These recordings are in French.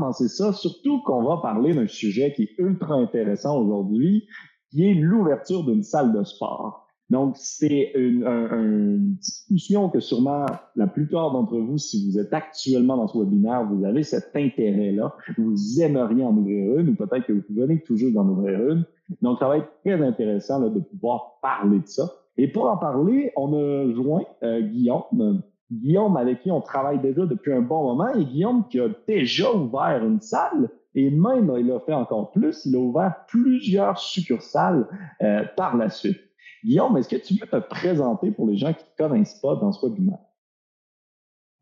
commencer ça, surtout qu'on va parler d'un sujet qui est ultra intéressant aujourd'hui, qui est l'ouverture d'une salle de sport. Donc, c'est une, discussion que sûrement la plupart d'entre vous, si vous êtes actuellement dans ce webinaire, vous avez cet intérêt-là. Vous aimeriez en ouvrir une ou peut-être que vous venez toujours d'en ouvrir une. Donc, ça va être très intéressant de pouvoir parler de ça. Et pour en parler, on a joint euh, Guillaume. Guillaume avec qui on travaille déjà depuis un bon moment et Guillaume qui a déjà ouvert une salle et même il a fait encore plus, il a ouvert plusieurs succursales euh, par la suite. Guillaume, est-ce que tu veux te présenter pour les gens qui ne te connaissent pas dans ce webinaire?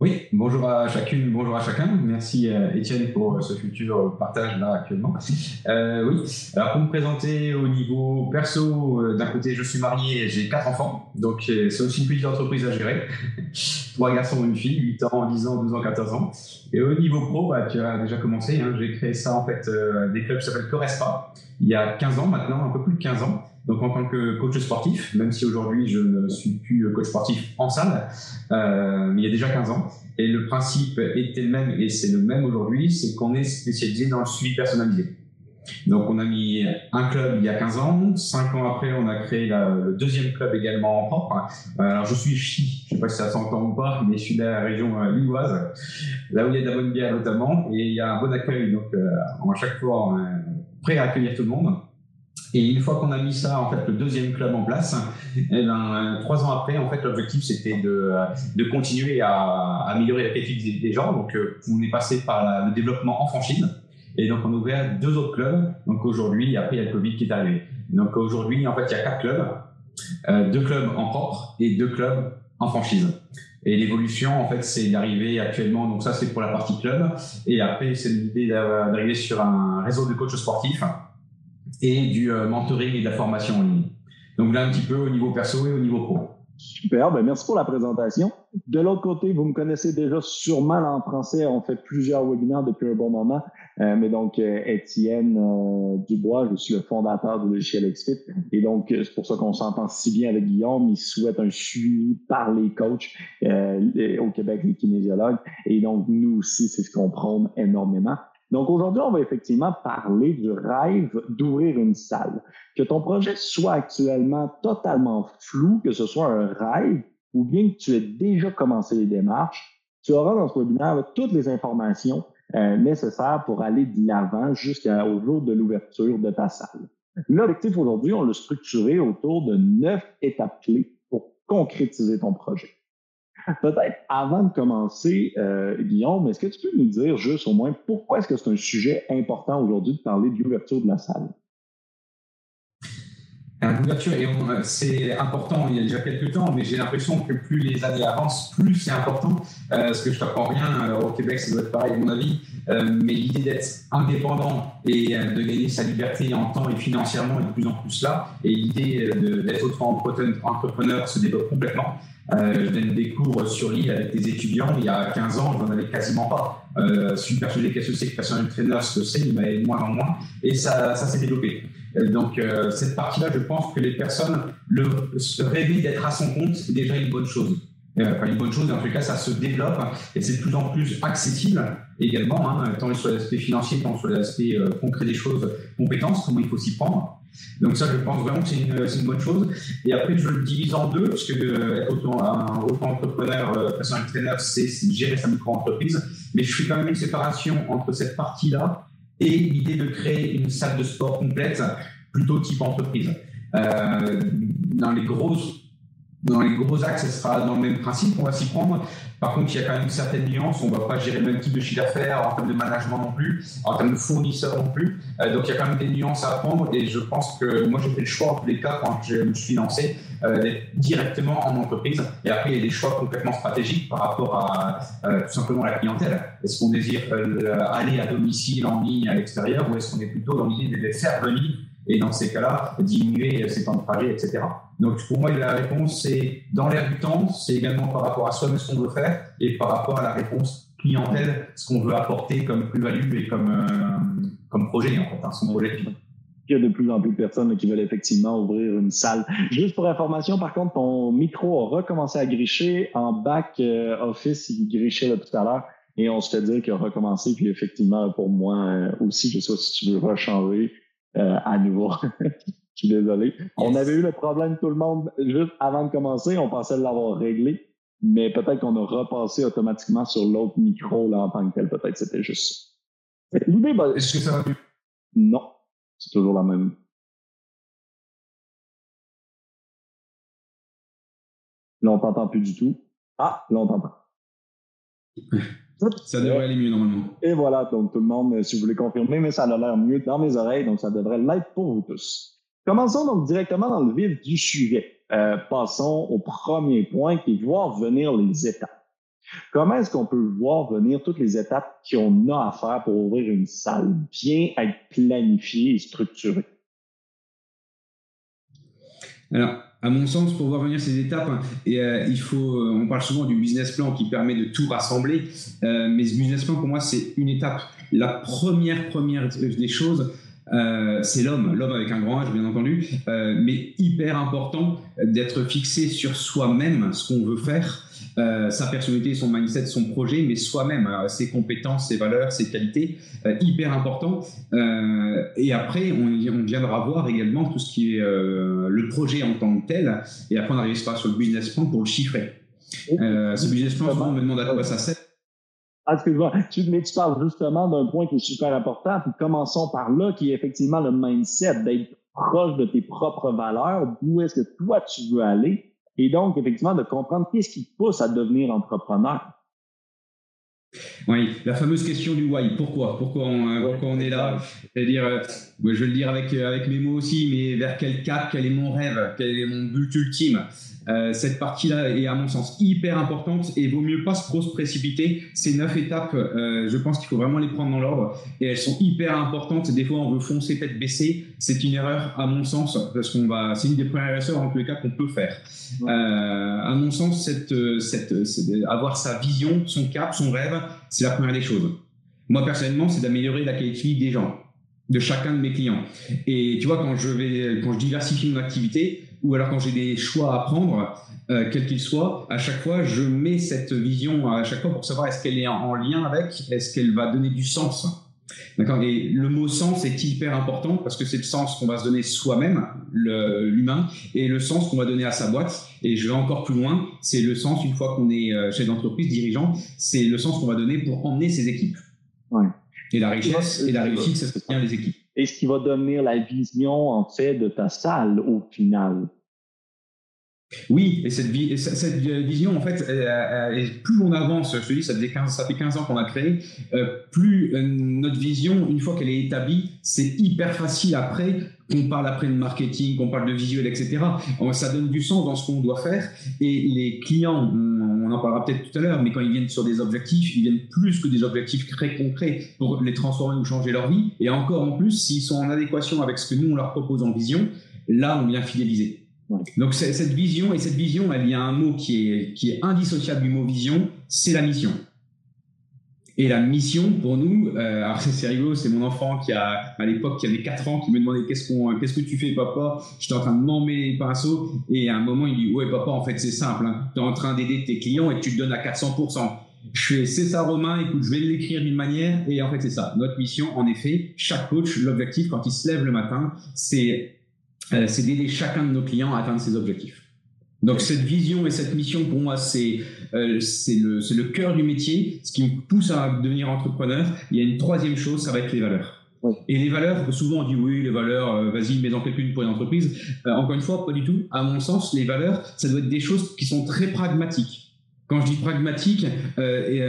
Oui, bonjour à chacune, bonjour à chacun. Merci euh, Étienne pour euh, ce futur partage là actuellement. Euh, oui, alors pour me présenter au niveau perso, euh, d'un côté je suis marié, j'ai quatre enfants, donc c'est aussi une petite entreprise à gérer. Trois garçons, une fille, 8 ans, 10 ans, 12 ans, 14 ans. Et au niveau pro, bah, tu as déjà commencé, hein, j'ai créé ça en fait, des clubs qui s'appellent Correspa, il y a 15 ans maintenant, un peu plus de 15 ans. Donc en tant que coach sportif, même si aujourd'hui je ne suis plus coach sportif en salle, euh, il y a déjà 15 ans. Et le principe était le même et c'est le même aujourd'hui, c'est qu'on est spécialisé dans le suivi personnalisé. Donc on a mis un club il y a 15 ans, 5 ans après on a créé le deuxième club également en propre. Euh, alors je suis chi, je sais pas si ça s'entend ou pas, mais je suis de la région euh, lilloise, là où il y a de la bonne bière notamment, et il y a un bon accueil, donc euh, on à chaque fois prêt à accueillir tout le monde. Et une fois qu'on a mis ça, en fait, le deuxième club en place, et eh ben, trois ans après, en fait, l'objectif c'était de, de continuer à, améliorer la qualité des, gens. Donc, euh, on est passé par le développement en franchise. Et donc, on a ouvert deux autres clubs. Donc, aujourd'hui, après, il y a le Covid qui est arrivé. Donc, aujourd'hui, en fait, il y a quatre clubs, euh, deux clubs en propre et deux clubs en franchise. Et l'évolution, en fait, c'est d'arriver actuellement, donc ça, c'est pour la partie club. Et après, c'est l'idée d'arriver sur un réseau de coachs sportifs et du euh, mentoring et de la formation en ligne. Donc là, un petit peu au niveau perso et au niveau pro. Super, ben merci pour la présentation. De l'autre côté, vous me connaissez déjà sûrement en français. On fait plusieurs webinaires depuis un bon moment. Euh, mais donc, euh, Étienne Dubois, je suis le fondateur du logiciel XFIT. Et donc, c'est pour ça qu'on s'entend si bien avec Guillaume. Il souhaite un suivi par les coachs au Québec, les kinésiologues. Et donc, nous aussi, c'est ce qu'on prône énormément. Donc aujourd'hui, on va effectivement parler du rêve d'ouvrir une salle. Que ton projet soit actuellement totalement flou, que ce soit un rêve ou bien que tu aies déjà commencé les démarches, tu auras dans ce webinaire toutes les informations euh, nécessaires pour aller de l'avant jusqu'au jour de l'ouverture de ta salle. L'objectif aujourd'hui, on l'a structuré autour de neuf étapes clés pour concrétiser ton projet. Peut-être avant de commencer, euh, Guillaume, est-ce que tu peux nous dire juste au moins pourquoi est-ce que c'est un sujet important aujourd'hui de parler de l'ouverture de la salle? L'ouverture, c'est important il y a déjà quelques temps, mais j'ai l'impression que plus les années avancent, plus c'est important. Euh, parce que je t'apprends rien, au Québec, ça doit être pareil à mon avis, euh, mais l'idée d'être indépendant et euh, de gagner sa liberté en temps et financièrement est de plus en plus là. Et l'idée d'être auto-entrepreneur se développe complètement. Euh, je donne des cours sur l'île avec des étudiants. Il y a 15 ans, je n'en avais quasiment pas. Euh, je suis persuadé qu'est-ce que c'est que personal trainer, ce que c'est, mais moins en moins. Et ça, ça s'est développé. Donc, euh, cette partie-là, je pense que les personnes, le, se rêver d'être à son compte, c'est déjà une bonne chose. Euh, enfin, une bonne chose, mais en tout cas, ça se développe et c'est de plus en plus accessible également, hein, tant sur l'aspect financier, tant sur l'aspect euh, concret des choses, compétences, comment il faut s'y prendre. Donc ça, je pense vraiment que c'est une, bonne chose. Et après, je le divise en deux, parce que euh, être autant, un auto-entrepreneur, euh, personal trainer, c'est gérer sa micro-entreprise. Mais je fais quand même une séparation entre cette partie-là et l'idée de créer une salle de sport complète, plutôt type entreprise. Euh, dans les grosses dans les gros axes, ce sera dans le même principe, on va s'y prendre. Par contre, il y a quand même une certaine nuance. On ne va pas gérer le même type de chiffre d'affaires en termes de management non plus, en termes de fournisseurs non plus. Euh, donc, il y a quand même des nuances à apprendre. Et je pense que moi, j'ai fait le choix, en tous les cas, quand je me suis lancé, euh, d'être directement en entreprise. Et après, il y a des choix complètement stratégiques par rapport à euh, tout simplement la clientèle. Est-ce qu'on désire aller à domicile, en ligne, à l'extérieur, ou est-ce qu'on est plutôt dans l'idée de les faire venir et dans ces cas-là, diminuer ses temps de trajet, etc. Donc pour moi, la réponse, c'est dans l'air du temps, c'est également par rapport à soi-même ce qu'on veut faire et par rapport à la réponse clientèle, ce qu'on veut apporter comme plus-value et comme, euh, comme projet, en fait, hein, son projet il y a de plus en plus de personnes qui veulent effectivement ouvrir une salle. Juste pour information, par contre, ton micro a recommencé à gricher. En back euh, office, il grichait tout à l'heure. Et on se fait dire qu'il a recommencé. Puis effectivement, pour moi euh, aussi, je sais pas si tu veux rechanger euh, à nouveau. je suis désolé. On avait eu le problème, tout le monde, juste avant de commencer. On pensait l'avoir réglé. Mais peut-être qu'on a repassé automatiquement sur l'autre micro là, en tant que tel. Peut-être c'était juste ça. L'idée, est-ce que ça va Non. C'est toujours la même. Là, on t'entend plus du tout. Ah, là, on t'entend. Ça devrait aller mieux normalement. Et voilà, donc tout le monde, si vous voulez confirmer, mais ça a l'air mieux dans mes oreilles, donc ça devrait l'être pour vous tous. Commençons donc directement dans le vif du sujet. Euh, passons au premier point qui est voir venir les étapes. Comment est-ce qu'on peut voir venir toutes les étapes qu'on a à faire pour ouvrir une salle, bien être planifiée et structurée? Alors, à mon sens, pour voir venir ces étapes, euh, il faut, euh, on parle souvent du business plan qui permet de tout rassembler, mais ce business plan, pour moi, c'est une étape. La première, première des choses, c'est l'homme, l'homme avec un grand H, bien entendu, mais hyper important d'être fixé sur soi-même, ce qu'on veut faire, euh, sa personnalité, son mindset, son projet, mais soi-même, euh, ses compétences, ses valeurs, ses qualités, euh, hyper important. et après, on, on, viendra voir également tout ce qui est le projet en tant que tel, et après on arrivera sur le business plan pour le chiffrer. ce business plan, souvent, on me demande à quoi ça sert. Excuse-moi, mais tu parles justement d'un point qui est super important, puis commençons par là, qui est effectivement le mindset, d'être proche de tes propres valeurs, d'où est-ce que toi tu veux aller, et donc, effectivement, de comprendre qu'est-ce qui te pousse à devenir entrepreneur. Oui, la fameuse question du why. Pourquoi? Pourquoi on, euh, pourquoi on est là? C'est-à-dire, euh, je vais le dire avec, euh, avec mes mots aussi, mais vers quel cap, quel est mon rêve, quel est mon but ultime? Euh, cette partie-là est à mon sens hyper importante et vaut mieux pas trop se précipiter. Ces neuf étapes, euh, je pense qu'il faut vraiment les prendre dans l'ordre et elles sont hyper importantes. Des fois, on veut foncer tête baissée. C'est une erreur à mon sens parce qu'on va, c'est une des premières erreurs en tous les cas qu'on peut faire. Euh, à mon sens, cette, cette, avoir sa vision, son cap, son rêve, c'est la première des choses. Moi personnellement, c'est d'améliorer la qualité des gens de chacun de mes clients. Et tu vois, quand je vais, quand je diversifie mon activité, ou alors quand j'ai des choix à prendre, euh, quels qu'ils soient, à chaque fois, je mets cette vision à chaque fois pour savoir est-ce qu'elle est en lien avec, est-ce qu'elle va donner du sens. D'accord Et le mot sens est hyper important parce que c'est le sens qu'on va se donner soi-même, l'humain, et le sens qu'on va donner à sa boîte. Et je vais encore plus loin, c'est le sens, une fois qu'on est euh, chef d'entreprise, dirigeant, c'est le sens qu'on va donner pour emmener ses équipes. Ouais. Et la richesse et la réussite, c'est bien les équipes et ce qui va devenir la vision, en fait, de ta salle au final. Oui, et cette, vision, en fait, plus on avance, je te dis, ça, fait 15, ça fait 15 ans qu'on a créé, euh, plus euh, notre vision, une fois qu'elle est établie, c'est hyper facile après qu'on parle après de marketing, qu'on parle de visuel, etc. Ça donne du sens dans ce qu'on doit faire. Et les clients, on en parlera peut-être tout à l'heure, mais quand ils viennent sur des objectifs, ils viennent plus que des objectifs très concrets pour les transformer ou changer leur vie. Et encore en plus, s'ils sont en adéquation avec ce que nous, on leur propose en vision, là, on vient fidéliser. Donc cette vision, et cette vision, il y a un mot qui est, qui est indissociable du mot vision, c'est la mission. Et la mission pour nous, euh, alors c'est rigolo, c'est mon enfant qui a à l'époque qui avait 4 ans qui me demandait qu'est-ce qu'on qu'est-ce que tu fais papa? J'étais en train de m'emmener les pinceaux et à un moment il dit ouais papa en fait c'est simple, hein. tu es en train d'aider tes clients et tu te donnes à 400%. Je fais c'est ça Romain, écoute je vais l'écrire d'une manière et en fait c'est ça. Notre mission en effet, chaque coach, l'objectif quand il se lève le matin, c'est c'est d'aider chacun de nos clients à atteindre ses objectifs. Donc cette vision et cette mission, pour moi, c'est euh, le, le cœur du métier, ce qui me pousse à devenir entrepreneur. Il y a une troisième chose, ça va être les valeurs. Et les valeurs, souvent on dit oui, les valeurs, vas-y, mets-en quelques-unes pour une entreprise. encore une fois, pas du tout. À mon sens, les valeurs, ça doit être des choses qui sont très pragmatiques. Quand je dis pragmatique, et,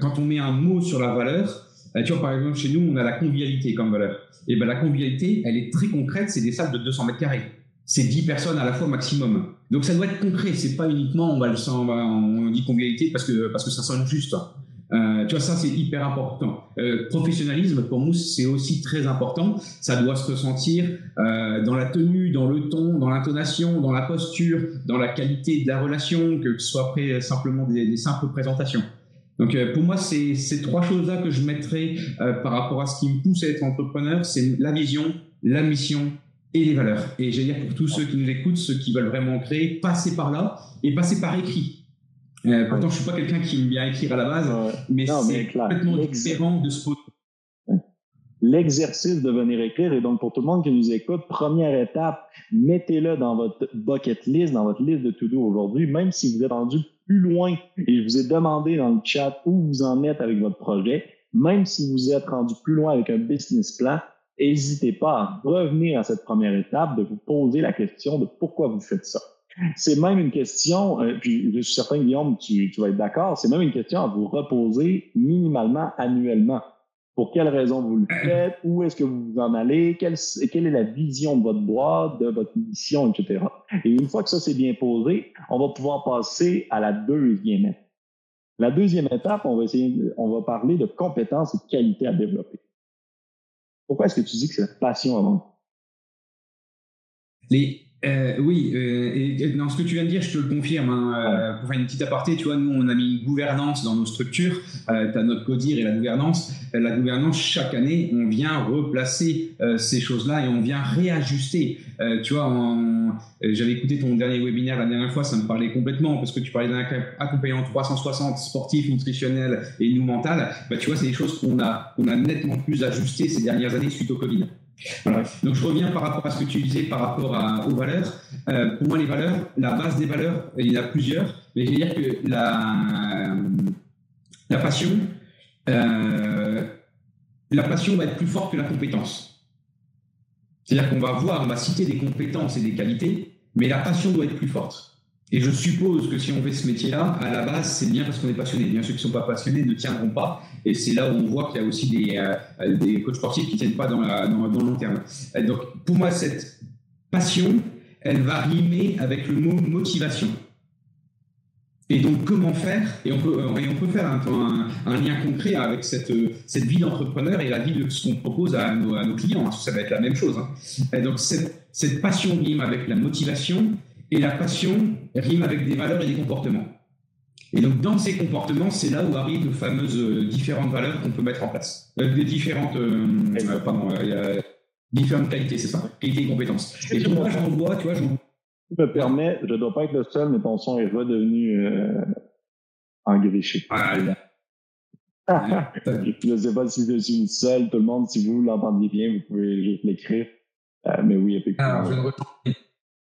quand on met un mot sur la valeur, tu vois, par exemple, chez nous, on a la convivialité comme valeur. Et ben la convivialité, elle est très concrète, c'est des salles de 200 mètres carrés. C'est 10 personnes à la fois maximum. Donc ça doit être concret, c'est pas uniquement on va le on, dit convivialité parce que parce que ça sonne juste. Euh, tu vois ça c'est hyper important. Euh, professionnalisme pour nous c'est aussi très important. Ça doit se ressentir euh, dans la tenue, dans le ton, dans l'intonation, dans la posture, dans la qualité de la relation, que ce soit après simplement des simples présentations. Donc euh, pour moi, c'est ces trois choses-là que je mettrais euh, par rapport à ce qui me pousse à être entrepreneur, c'est la vision, la mission et les valeurs. Et j'ai dire pour tous ceux qui nous écoutent, ceux qui veulent vraiment créer, passer par là et passer par écrit. Euh, pourtant, je suis pas quelqu'un qui aime bien écrire à la base, mais c'est complètement différent de ce l'exercice de venir écrire. Et donc, pour tout le monde qui nous écoute, première étape, mettez-le dans votre bucket list, dans votre liste de to-do aujourd'hui, même si vous êtes rendu plus loin et je vous ai demandé dans le chat où vous en êtes avec votre projet, même si vous êtes rendu plus loin avec un business plan, n'hésitez pas à revenir à cette première étape, de vous poser la question de pourquoi vous faites ça. C'est même une question, euh, puis je suis certain, Guillaume, tu, tu vas être d'accord, c'est même une question à vous reposer minimalement annuellement. Pour quelles raisons vous le faites? Où est-ce que vous vous en allez? Quelle, quelle est la vision de votre boîte, de votre mission, etc. Et une fois que ça c'est bien posé, on va pouvoir passer à la deuxième étape. La deuxième étape, on va essayer, on va parler de compétences et de qualités à développer. Pourquoi est-ce que tu dis que c'est la passion avant? Les, euh, oui, euh, et dans ce que tu viens de dire, je te le confirme. Hein, euh, pour faire une petite aparté, tu vois, nous, on a mis une gouvernance dans nos structures. Euh, tu as notre CODIR et la gouvernance. Euh, la gouvernance, chaque année, on vient replacer ces choses-là et on vient réajuster. tu vois, j'avais écouté ton dernier webinaire la dernière fois, ça me parlait complètement parce que tu parlais d'un accompagnement 360 sportif, nutritionnel et nous mental. Bah, tu vois, c'est des choses qu'on a, qu'on a nettement plus ajustées ces dernières années suite au Covid. Donc je reviens par rapport à ce que tu disais par rapport aux valeurs. Euh, pour moi, les valeurs, la base des valeurs, il y en a plusieurs, mais je veux dire que la, la passion, euh, la passion va être plus forte que la compétence. C'est-à-dire qu'on va voir, on va citer des compétences et des qualités, mais la passion doit être plus forte. Et je suppose que si on fait ce métier-là, à la base, c'est bien parce qu'on est passionné. Bien ceux qui ne sont pas passionnés ne tiendront pas. Et c'est là où on voit qu'il y a aussi des, euh, coachs sportifs qui ne tiennent pas dans, dans, le long terme. Donc, pour moi, cette passion, elle va rimer avec le mot motivation. Et donc, comment faire? Et on peut, et on peut faire un, lien concret avec cette, cette vie d'entrepreneur et la vie de ce qu'on propose à nos, clients. Hein, ça va être la même chose. Hein. Et donc, cette passion rime avec la motivation et la passion rime avec des valeurs et des comportements. Et donc, dans ces comportements, c'est là où arrivent les fameuses euh, différentes valeurs qu'on peut mettre en place. Euh, des différentes, euh, euh pardon, différentes qualités, c'est ça? Qualités et compétences. Et donc, moi, j'en vois, tu vois, j'en tu me permets, je ne dois pas être le seul, mais ton son est redevenu euh, engriché. Ah, je ne sais pas si je suis le seul, tout le monde, si vous l'entendez bien, vous pouvez juste l'écrire. mais oui, effectivement. Alors, je ne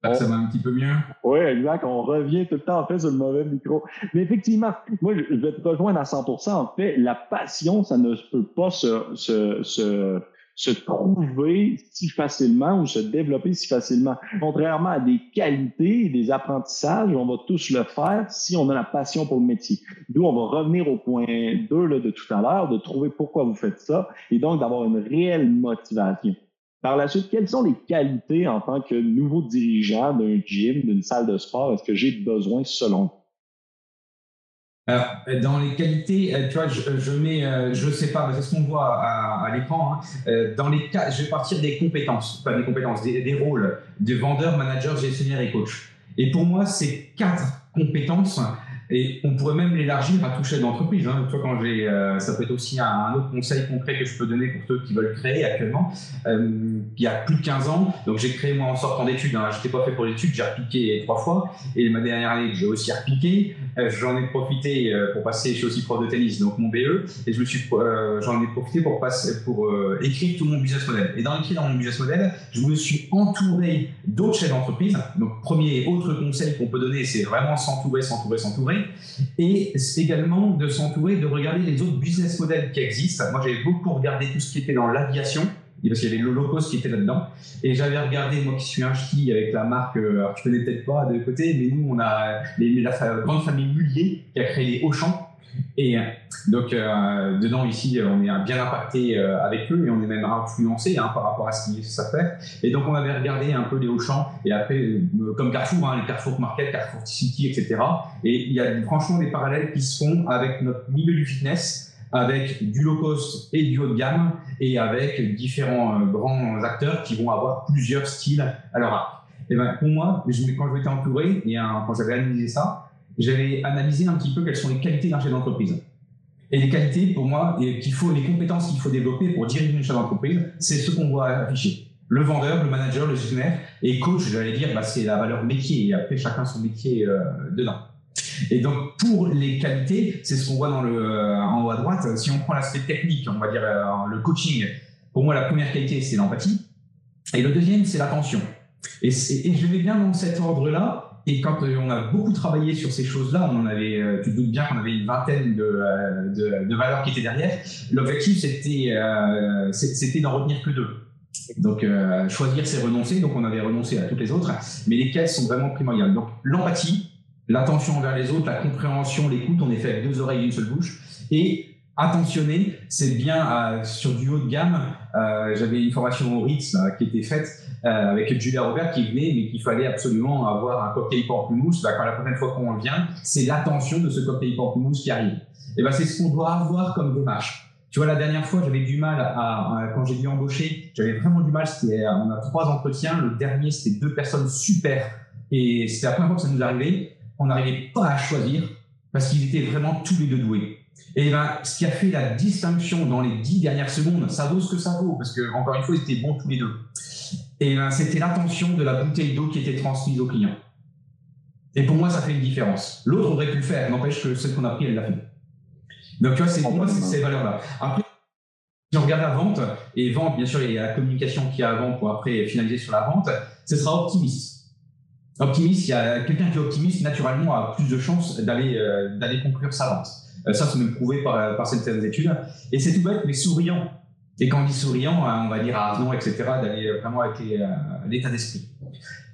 ça va un petit peu mieux. Oui, exact. On revient tout le temps, en fait, sur le mauvais micro. Mais effectivement, moi, je vais te rejoindre à 100% En fait, la passion, ça ne peut pas se, se, se, trouver si facilement ou se développer si facilement. Contrairement à des qualités des apprentissages, on va tous le faire si on a la passion pour le métier. D'où on va revenir au point 2 là, de tout à l'heure, de trouver pourquoi vous faites ça et donc d'avoir une réelle motivation. Par la suite, quelles sont les qualités en tant que nouveau dirigeant d'un gym, d'une salle de sport, est-ce que j'ai besoin selon alors, dans les qualités, euh, tu vois, je, je mets, euh, je sais pas, c'est ce qu'on voit à, l'écran. Hein. Euh, dans les cas, je vais partir des compétences, pas des compétences, des rôles de vendeur, manager, gestionnaire et coach. Et pour moi, ces quatre compétences, et on pourrait même l'élargir à tout chef d'entreprise. Hein. Toi, quand j'ai, euh, ça peut être aussi un, autre conseil concret que je peux donner pour ceux qui veulent créer actuellement. Euh, il y a plus de 15 ans, donc j'ai créé moi en sortant d'études. Hein. Je n'étais pas fait pour l'étude, j'ai repiqué trois fois. Et ma dernière année, j'ai aussi repiqué. J'en ai profité pour passer, je suis aussi prof de tennis, donc mon BE, et je suis, j'en ai profité pour passer, pour écrire tout mon business model. Et dans l'écrire dans mon business model, je me suis entouré d'autres chefs d'entreprise. Donc, premier et autre conseil qu'on peut donner, c'est vraiment s'entourer, s'entourer, s'entourer, et également de s'entourer, de regarder les autres business models qui existent. Moi, j'avais beaucoup regardé tout ce qui était dans l'aviation parce qu'il y avait cost qui était là-dedans. Et j'avais regardé, moi qui suis un ch'ti avec la marque, euh, alors tu connais peut-être pas de côté, mais nous, on a la, grande famille Mullier qui a créé les Auchan. Et euh, donc, euh, dedans, ici, on est bien impacté avec eux et on est même influencé hein, par rapport à ce que ça fait. Et donc, on avait regardé un peu les Auchan et après, comme Carrefour, hein, les Carrefour Market, Carrefour City, etc. Et il y a franchement des parallèles qui se font avec notre milieu du fitness avec du low cost et du haut de gamme et avec différents euh, grands acteurs qui vont avoir plusieurs styles à leur arc. Et ben, pour moi, quand je m'étais entouré et quand j'avais analysé ça, j'avais analysé un petit peu quelles sont les qualités d'un chef d'entreprise. Et les qualités, pour moi, qu'il faut, les compétences qu'il faut développer pour diriger une chef d'entreprise, c'est ce qu'on voit afficher. Le vendeur, le manager, le gestionnaire et coach, j'allais dire, bah, c'est la valeur métier. Et après, chacun son métier euh, dedans. Et donc, pour les qualités, c'est ce qu'on voit dans le, euh, en haut à droite. Si on prend l'aspect technique, on va dire euh, le coaching, pour moi, la première qualité, c'est l'empathie. Et le deuxième, c'est l'attention. Et, je vais bien dans cet ordre-là. Et quand euh, on a beaucoup travaillé sur ces choses-là, on avait, tu te doutes bien qu'on avait une vingtaine de, de, valeurs qui étaient derrière. L'objectif, c'était c'était d'en retenir que deux. Donc, choisir, c'est renoncer. Donc, on avait renoncé à toutes les autres. Mais lesquelles sont vraiment primordiales. Donc, l'empathie, l'attention envers les autres, la compréhension, l'écoute, on est fait avec deux oreilles et une seule bouche. Et attentionner, c'est bien euh, sur du haut de gamme. Euh, J'avais une formation au Ritz qui était faite euh, avec Julia Robert qui venait, mais qu'il fallait absolument avoir un cocktail pamplemousse. Bah, quand la prochaine fois qu'on vient, c'est l'attention de ce cocktail pamplemousse qui arrive. Et ben c'est ce qu'on doit avoir comme démarche. Tu vois, la dernière fois, j'avais du mal à, quand j'ai dû embaucher, j'avais vraiment du mal. C'était, on a trois entretiens. Le dernier, c'était deux personnes super. Et c'était la première fois que ça nous arrivait on n'arrivait pas à choisir parce qu'ils étaient vraiment tous les deux doués. Et ben, ce qui a fait la distinction dans les dix dernières secondes, ça vaut ce que ça vaut, parce que encore une fois, ils étaient bons tous les deux. Et ben, c'était l'attention de la bouteille d'eau qui était transmise au client. Et pour moi, ça fait une différence. L'autre aurait pu le faire, n'empêche que celle qu'on a pris, elle l'a fait. Donc, tu vois, c'est pour moi, c'est ces valeurs-là. Après, si on regarde la vente, et vente, bien sûr, il y a la communication qui y a avant pour après finaliser sur la vente, ce sera optimiste. Optimiste, quelqu'un qui est optimiste, naturellement, a plus de chances d'aller euh, conclure sa vente. Euh, ça, c'est même prouvé par, par certaines études. Et c'est tout bête, mais souriant. Et quand on dit souriant, euh, on va dire avenant, etc., d'aller vraiment avec l'état d'esprit.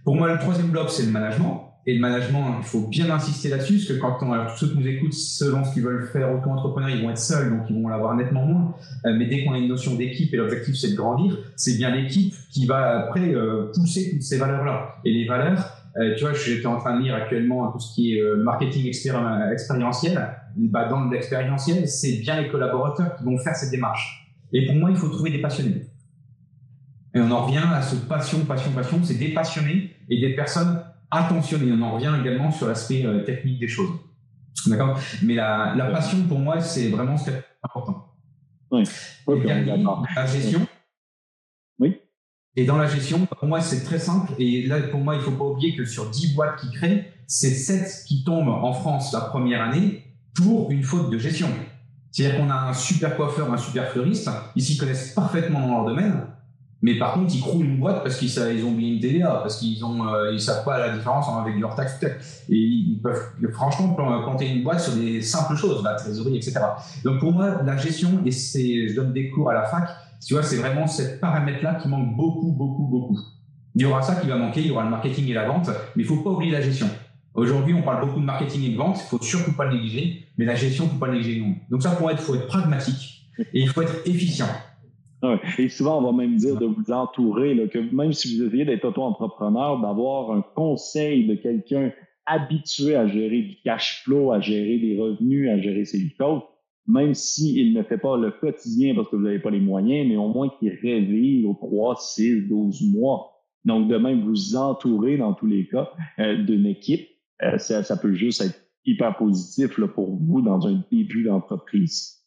Pour moi, le troisième bloc, c'est le management. Et le management, il faut bien insister là-dessus, parce que quand on, alors, tous ceux qui nous écoutent, selon ce qu'ils veulent faire auto-entrepreneur, ils vont être seuls, donc ils vont l'avoir nettement moins. mais dès qu'on a une notion d'équipe et l'objectif c'est de grandir, c'est bien l'équipe qui va après pousser toutes ces valeurs-là. Et les valeurs, euh, tu vois, j'étais en train de lire actuellement tout ce qui est euh, marketing expérientiel. Bah, dans l'expérientiel, c'est bien les collaborateurs qui vont faire cette démarche. Et pour moi, il faut trouver des passionnés. Et on en revient à ce passion, passion, passion. C'est des passionnés et des personnes attentionnées. On en revient également sur l'aspect euh, technique des choses. D'accord? Mais la, la, passion, pour moi, c'est vraiment ce qui est important. Oui. la gestion. Et dans la gestion, pour moi, c'est très simple. Et là, pour moi, il faut pas oublier que sur 10 boîtes qui créent, c'est 7 qui tombent en France la première année pour une faute de gestion. C'est-à-dire qu'on a un super coiffeur, un super fleuriste, ils s'y connaissent parfaitement dans leur domaine, mais par contre, ils croulent une boîte parce qu'ils ils ont oublié une TDA, parce qu'ils ont, euh, savent pas la différence avec leur taxe Et ils peuvent franchement planter une boîte sur des simples choses, la trésorerie, etc. Donc pour moi, la gestion, et je donne des cours à la fac, tu vois, c'est vraiment ce paramètre-là qui manque beaucoup, beaucoup, beaucoup. Il y aura ça qui va manquer, il y aura le marketing et la vente, mais il faut pas oublier la gestion. Aujourd'hui, on parle beaucoup de marketing et de vente, il faut surtout pas le négliger, mais la gestion, il faut pas le négliger non. Donc ça, pour être, faut être pragmatique et il faut être efficient. Et souvent, on va même dire de vous entourer, que même si vous essayez d'être auto-entrepreneur, d'avoir un conseil de quelqu'un habitué à gérer du cash flow, à gérer des revenus, à gérer ses choses, même s'il ne fait pas le quotidien parce que vous n'avez pas les moyens, mais au moins qu'il réveille aux 3, 6, 12 mois. Donc, de même, vous entourer dans tous les cas euh, d'une équipe, euh, ça, peut juste être hyper positif pour vous dans un début d'entreprise.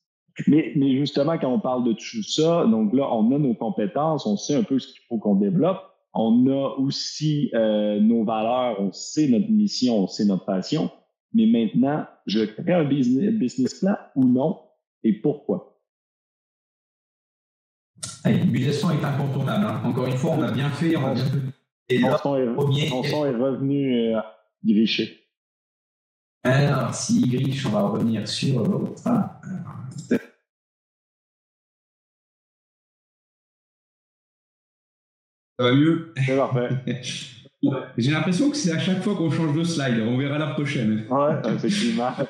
Mais, mais justement, quand on parle de tout ça, donc là, on a nos compétences, on sait un peu ce qu'il faut qu'on développe. On a aussi euh, nos valeurs, on sait notre mission, on sait notre passion. Mais maintenant, je crée un business, business plan ou non, et pourquoi? plan est incontournable. Hein. Encore une fois, on a bien fait. On a bien fait. Et son, son, est, revenu euh, gricher. Alors, si griche, on va revenir sur votre. Ça va mieux? C'est parfait. J'ai l'impression que c'est à chaque fois qu'on change de slide. On verra la prochaine. Ouais, effectivement.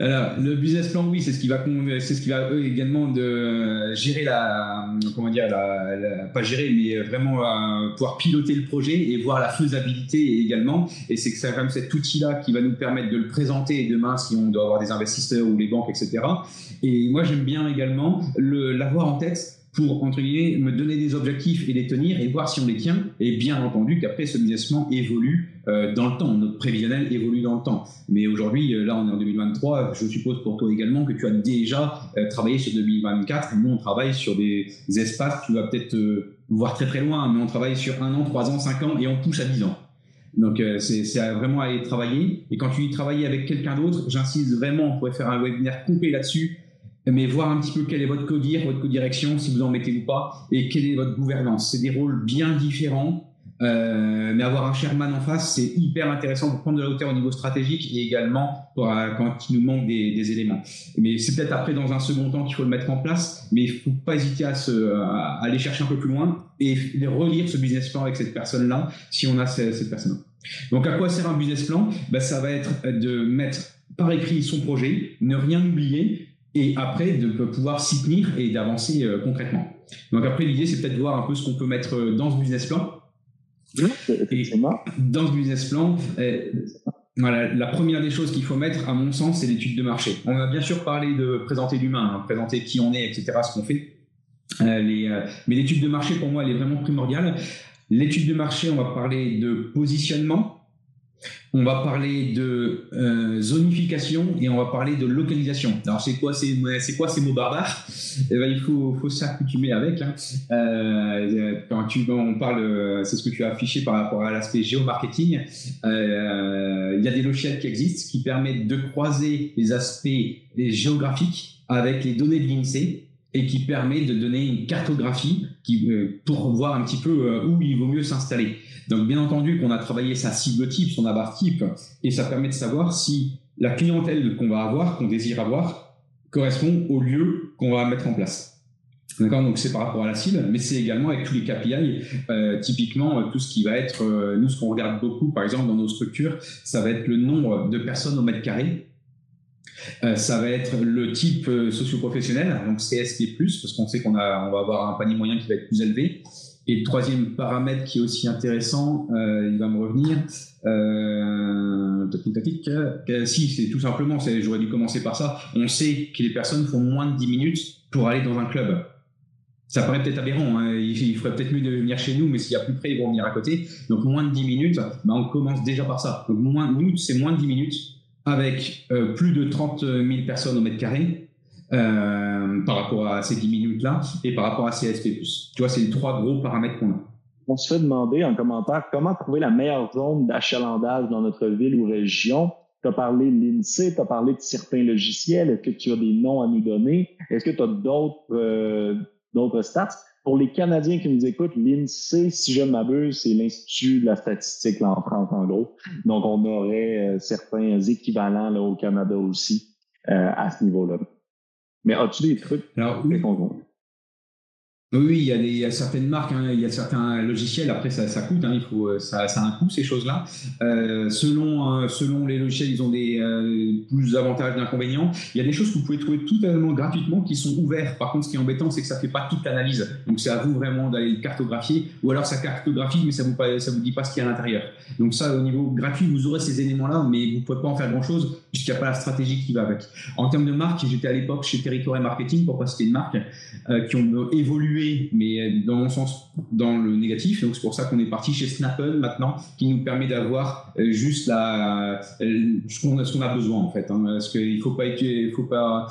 Alors, le business plan, oui, c'est ce qui va, c'est ce qui va eux, également de gérer la, comment dire, la, pas gérer, mais vraiment euh, pouvoir piloter le projet et voir la faisabilité également. Et c'est que c'est quand même cet outil-là qui va nous permettre de le présenter demain si on doit avoir des investisseurs ou les banques, etc. Et moi, j'aime bien également l'avoir en tête pour, entre guillemets, me donner des objectifs et les tenir et voir si on les tient. Et bien entendu qu'après, ce business plan évolue euh, dans le temps. Notre prévisionnel évolue dans le temps. Mais aujourd'hui, euh, là, on est en 2023. Je suppose pour toi également que tu as déjà euh, travaillé sur 2024. Nous, on travaille sur des espaces, tu vas peut-être voir très très loin, mais on travaille sur un an, trois ans, cinq ans et on touche à dix ans. Donc c'est vraiment à aller travailler. Et quand tu y travailles avec quelqu'un d'autre, j'insiste vraiment, on pourrait faire un webinaire complet là-dessus mais voir un petit peu quel est votre codir, votre codirection, si vous en mettez ou pas, et quelle est votre gouvernance. C'est des rôles bien différents, euh, mais avoir un Sherman en face, c'est hyper intéressant pour prendre de la hauteur au niveau stratégique et également euh, quand il nous manque des, éléments. Mais c'est peut-être après, dans un second temps, qu'il faut le mettre en place, mais il faut pas hésiter à, aller chercher un peu plus loin et relire ce business plan avec cette personne-là, si on a cette, personne-là. Donc, à quoi sert un business plan? Ben, Ça va être de mettre par écrit son projet, ne rien oublier, et après de pouvoir s'y tenir et d'avancer euh, concrètement. Donc après l'idée c'est peut-être de voir un peu ce qu'on peut mettre euh, dans ce business plan. Et dans ce business plan, euh, voilà, la première des choses qu'il faut mettre, à mon sens, c'est l'étude de marché. On a bien sûr parlé de présenter l'humain, hein, présenter qui on est, etc., ce qu'on fait. les, mais l'étude de marché, pour moi, elle est vraiment primordiale. L'étude de marché, on va parler de positionnement, on va parler de euh, zonification et on va parler de localisation. Alors c'est quoi, c'est, quoi ces mots barbares? Eh ben, Il faut, faut s'accoutumer avec. Hein. Euh, quand tu, on parle, c'est ce que tu as affiché par rapport à l'aspect géomarketing. Euh, il y a des logiciels qui existent qui permettent de croiser les aspects géographiques avec les données de l'INSEE et qui permet de donner une cartographie qui, pour voir un petit peu où il vaut mieux s'installer. Donc, bien entendu qu'on a travaillé sa cible type, son abar type, et ça permet de savoir si la clientèle qu'on va avoir, qu'on désire avoir, correspond au lieu qu'on va mettre en place. D'accord? Donc, c'est par rapport à la cible, mais c'est également avec tous les KPI. Euh, typiquement, tout ce qui va être, euh, nous, ce qu'on regarde beaucoup, par exemple, dans nos structures, ça va être le nombre de personnes au mètre carré. Euh, ça va être le type socio-professionnel, donc CSP+, parce qu'on sait qu'on va avoir un panier moyen qui va être plus élevé. Et le troisième paramètre qui est aussi intéressant, euh, il va me revenir. Euh, si, c'est tout simplement, j'aurais dû commencer par ça. On sait que les personnes font moins de 10 minutes pour aller dans un club. Ça paraît peut-être aberrant, hein. il, ferait peut-être mieux de venir chez nous, mais s'il y a plus près, ils vont venir à côté. Donc moins de 10 minutes, bah, on commence déjà par ça. Donc moins, nous, c'est moins de 10 minutes avec euh, plus de 30 000 personnes au mètre carré. Euh, par rapport à ces 10 minutes-là et par rapport à CSP+. Tu vois, c'est les trois gros paramètres qu'on a. On se fait demander en commentaire comment trouver la meilleure zone d'achalandage dans notre ville ou région. Tu as parlé de l'INSEE, tu as parlé de certains logiciels. Est-ce que tu as des noms à nous donner? Est-ce que tu as euh, d'autres stats? Pour les Canadiens qui nous écoutent, l'INSEE, si je ne m'abuse, c'est l'Institut de la statistique là, en France, en gros. Donc, on aurait euh, certains équivalents là, au Canada aussi euh, à ce niveau-là. Mais as-tu des trucs Alors, oui. Oui, il y, a certaines marques, hein, il y a certains logiciels. Après, ça, coûte, hein, il faut, ça, ça, a un coût ces choses-là. Euh, selon, euh, selon les logiciels, ils ont des euh, plus d'avantages, d'inconvénients. Il y a des choses que vous pouvez trouver totalement gratuitement qui sont ouvertes. Par contre, ce qui est embêtant, c'est que ça fait pas toute l'analyse. Donc, c'est à vous vraiment d'aller cartographier, ou alors ça cartographie, mais ça vous ça vous dit pas ce qu'il y a à l'intérieur. Donc ça, au niveau gratuit, vous aurez ces éléments-là, mais vous pouvez pas en faire grand-chose puisqu'il n'y a pas la stratégie qui va avec. En termes de marque, j'étais à l'époque chez Territoire Marketing, pour pas citer une marque, qui ont évolué mais dans mon sens, dans le négatif. Donc c'est pour ça qu'on est parti chez Snapple maintenant, qui nous permet d'avoir euh, juste la, euh, ce qu'on a, besoin en fait. Hein. parce qu'il faut pas, il faut pas,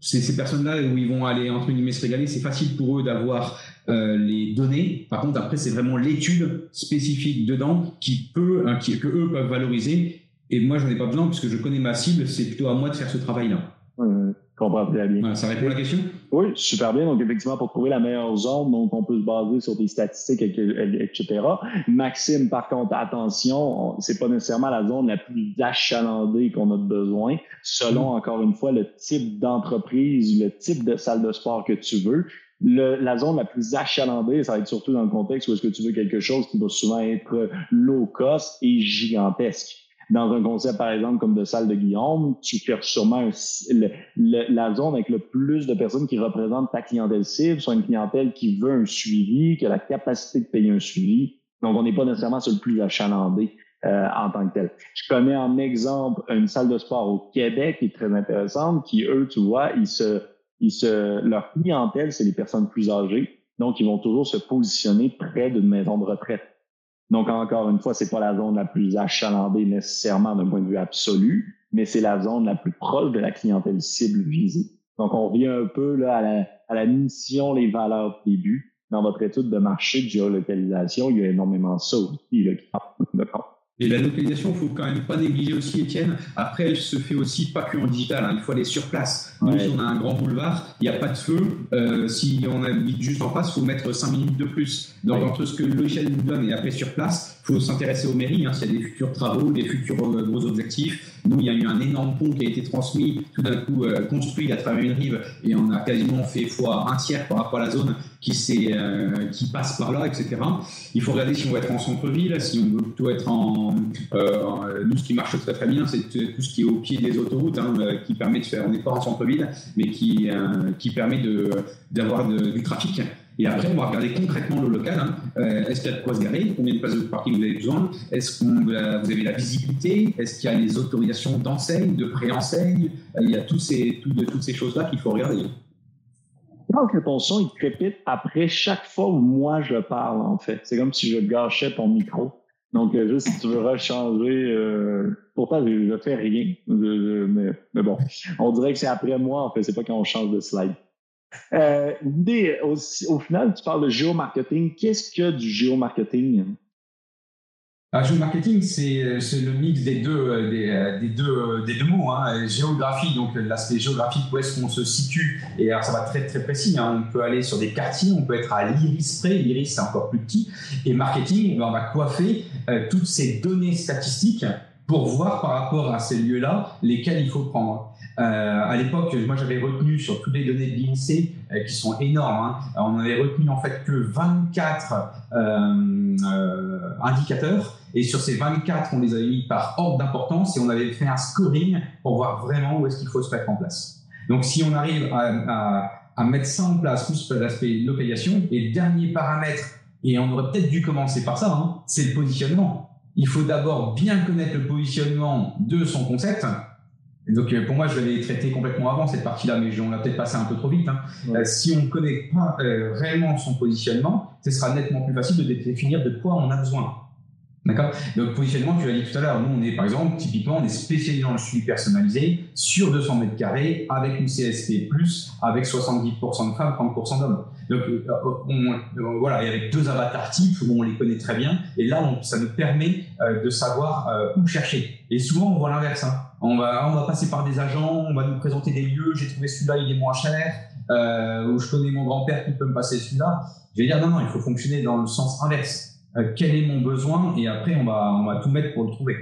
ces, personnes-là où ils vont aller entre guillemets se régaler, c'est facile pour eux d'avoir euh, les données. Par contre, après, c'est vraiment l'étude spécifique dedans qui peut, hein, qui, que eux peuvent valoriser Et moi, j'en ai pas besoin puisque je connais ma cible, c'est plutôt à moi de faire ce travail-là. Comprends très bien. ça répond à la question? Oui, super bien. Donc, effectivement, pour trouver la meilleure zone, donc on peut se baser sur des statistiques, etc. Maxime, par contre, attention, c'est pas nécessairement la zone la plus achalandée qu'on a besoin, selon, mm. encore une fois, le type d'entreprise, le type de salle de sport que tu veux. Le, la zone la plus achalandée, ça va être surtout dans le contexte où est-ce que tu veux quelque chose qui va souvent être low cost et gigantesque. Dans un concept, par exemple, comme de salle de Guillaume, tu fais sûrement la zone avec le plus de personnes qui représentent ta clientèle cible, soit une clientèle qui veut un suivi, qui a la capacité de payer un suivi. Donc, on n'est pas nécessairement sur le plus achalandé euh, en tant que tel. Je connais en exemple une salle de sport au Québec qui est très intéressante, qui, eux, tu vois, ils se, ils se, leur clientèle, c'est les personnes plus âgées. Donc, ils vont toujours se positionner près d'une maison de retraite. Donc, encore une fois, c'est pas la zone la plus achalandée nécessairement d'un point de vue absolu, mais c'est la zone la plus proche de la clientèle cible visée. Donc, on revient un peu là, à, la, mission, les valeurs de début. Dans votre étude de marché de géolocalisation, il y a énormément ça aussi là, qui de compte. Et la localisation, il faut quand même pas négliger aussi, Étienne. Après, elle se fait aussi pas que en digital. Hein. Il faut aller sur place. Nous, si on a un grand boulevard, il n'y a pas de feu. Euh, si on habite juste en face, il faut mettre 5 minutes de plus. Donc, entre ce que le logiciel nous donne et après sur place, il faut s'intéresser aux mairies. Hein, S'il y a des futurs travaux, des futurs euh, gros objectifs. Nous, il y a eu un énorme pont qui a été transmis, tout d'un coup euh, construit à travers une rive, et on a quasiment fait fois un tiers par rapport à la zone qui, euh, qui passe par là, etc. Il faut regarder si on va être en centre-ville, si on veut plutôt être en... Euh, nous, ce qui marche très très bien, c'est tout ce qui est au pied des autoroutes, hein, qui permet de faire... On n'est pas en centre-ville, mais qui, qui permet d'avoir du trafic. Et après, on va regarder concrètement le local. Hein. Euh, est-ce qu'il y a de quoi se garer? Combien de places de parking vous avez besoin? Est-ce que vous avez la visibilité? Est-ce qu'il y a les autorisations d'enseigne, de pré-enseigne? Il y a ces, de, toutes ces choses-là qu'il faut regarder. Donc, ton son, il crépite après chaque fois où moi je parle, en fait. C'est comme si je gâchais ton micro. Donc, euh, juste si tu veux rechanger, euh, pourtant, je ne fais rien. mais, mais, bon, on dirait que c'est après moi, en fait. C'est pas quand on change de slide. Euh, au, final, tu parles de géomarketing. Qu'est-ce que du géomarketing? Le ah, géomarketing, c'est le mix des deux, euh, euh, des, deux, des deux mots. Hein. Géographie, donc l'aspect géographique, où est-ce qu'on se situe. Et alors, ça va très, très précis. Hein. On peut aller sur des quartiers, on peut être à l'iris près. L'iris, c'est encore plus petit. Et marketing, on va coiffer toutes ces données statistiques pour voir par rapport à ces lieux-là lesquels il faut prendre. Euh, à l'époque, moi j'avais retenu sur toutes les données de l'INSEE, euh, qui sont énormes, hein, on avait retenu en fait que 24 euh, euh, indicateurs, et sur ces 24, on les avait mis par ordre d'importance et on avait fait un scoring pour voir vraiment où est-ce qu'il faut se mettre en place. Donc si on arrive à, à, mettre ça en place, plus l'aspect localisation, et le dernier paramètre, et on aurait peut-être dû commencer par ça, hein, c'est le positionnement. Il faut d'abord bien connaître le positionnement de son concept donc euh, pour moi, je l'avais traité complètement avant cette partie-là, mais on l'a peut-être passé un peu trop vite. Hein. Euh, si on ne connaît pas euh, réellement son positionnement, ce sera nettement plus facile de définir de quoi on a besoin. D'accord? Donc, positionnement, tu l'as dit tout à l'heure, nous, on est, par exemple, typiquement, on est spécialisé dans le suivi personnalisé sur 200 mètres carrés avec une CSP+, avec 70% de femmes, 30% d'hommes. Donc, on, voilà, et avec deux avatars types où on les connaît très bien, et là, ça nous permet de savoir où chercher. Et souvent, on voit l'inverse. Hein. On va, on va passer par des agents, on va nous présenter des lieux, j'ai trouvé celui-là, il est moins cher, euh, ou je connais mon grand-père qui peut me passer celui-là. Je vais dire non, non, il faut fonctionner dans le sens inverse. Euh, quel est mon besoin Et après, on va, on va tout mettre pour le trouver.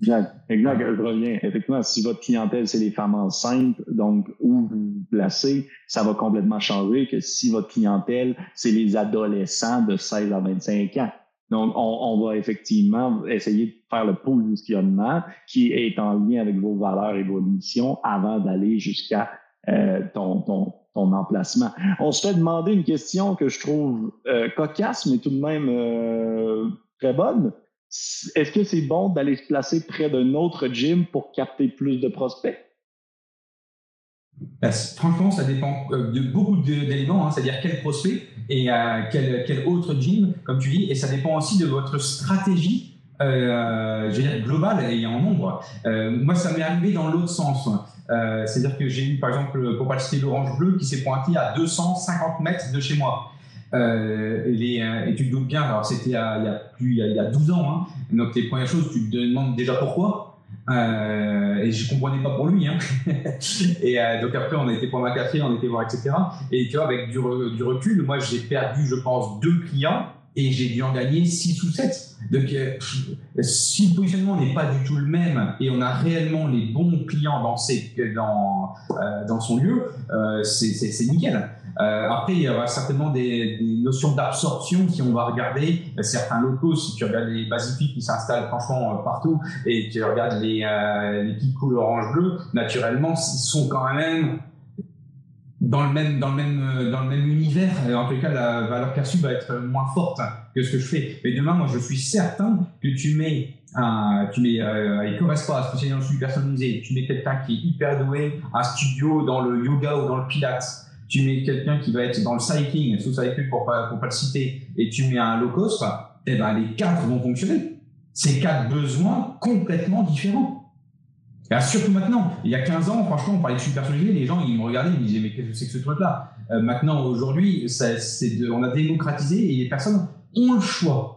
Exact, exact, je reviens. Effectivement, si votre clientèle, c'est les femmes enceintes, donc où vous vous placez, ça va complètement changer que si votre clientèle, c'est les adolescents de 16 à 25 ans. Donc, on, on, va effectivement essayer de faire le positionnement qui est en lien avec vos valeurs et vos missions avant d'aller jusqu'à euh, ton, ton, emplacement. On se fait demander une question que je trouve euh, cocasse, mais tout de même euh, très bonne. Est-ce que c'est bon d'aller se placer près d'un autre gym pour capter plus de prospects? Ben, franchement, ça dépend euh, de beaucoup d'éléments, hein, c'est-à-dire quel prospect et quel, quel, autre gym, comme tu dis, et ça dépend aussi de votre stratégie, globale et en nombre. Moi, ça m'est arrivé dans l'autre sens. Euh, c'est-à-dire que j'ai eu, par exemple, pour pas citer l'orange bleu, qui s'est pointé à 250 mètres de chez moi. Euh, les, et, tu te doutes bien, alors c'était il, y a plus, il y a, 12 ans, hein, donc les premières choses, tu te demandes déjà pourquoi. Euh, et je comprenais pas pour lui. Hein. et euh, donc après, on a été prendre un café, on était voir, etc. Et tu vois, avec du recul, moi, j'ai perdu, je pense, deux clients et j'ai dû en gagner 6 ou 7. Donc, euh, si le positionnement n'est pas du tout le même et on a réellement les bons clients dans, ses, dans, euh, dans son lieu, euh, c'est nickel. après, il y aura certainement des, des notions d'absorption si on va regarder certains locaux. Si tu regardes les Basifiques qui s'installent franchement partout et tu regardes les, les petites couleurs orange-bleu, naturellement, ils sont quand même dans le même dans le même euh, dans le même univers. En tout cas la valeur perçue va être moins forte que ce que je fais. Mais demain moi je suis certain que tu mets un, tu mets euh, avec Correspa spécialisé dans le suivi personnalisé. Tu mets quelqu'un qui est hyper doué un studio dans le yoga ou dans le pilates. Tu mets quelqu'un qui va être dans le cycling sous cycling pour pas pour pas le citer et tu mets un low cost et eh ben les quatre vont fonctionner. C'est quatre besoins complètement différents surtout maintenant, il y a 15 ans, franchement, on parlait de super personnalisé, les gens ils me regardaient, ils me disaient mais qu'est-ce que c'est que ce truc-là? Euh, Maintenant, aujourd'hui, on a démocratisé et les personnes ont le choix.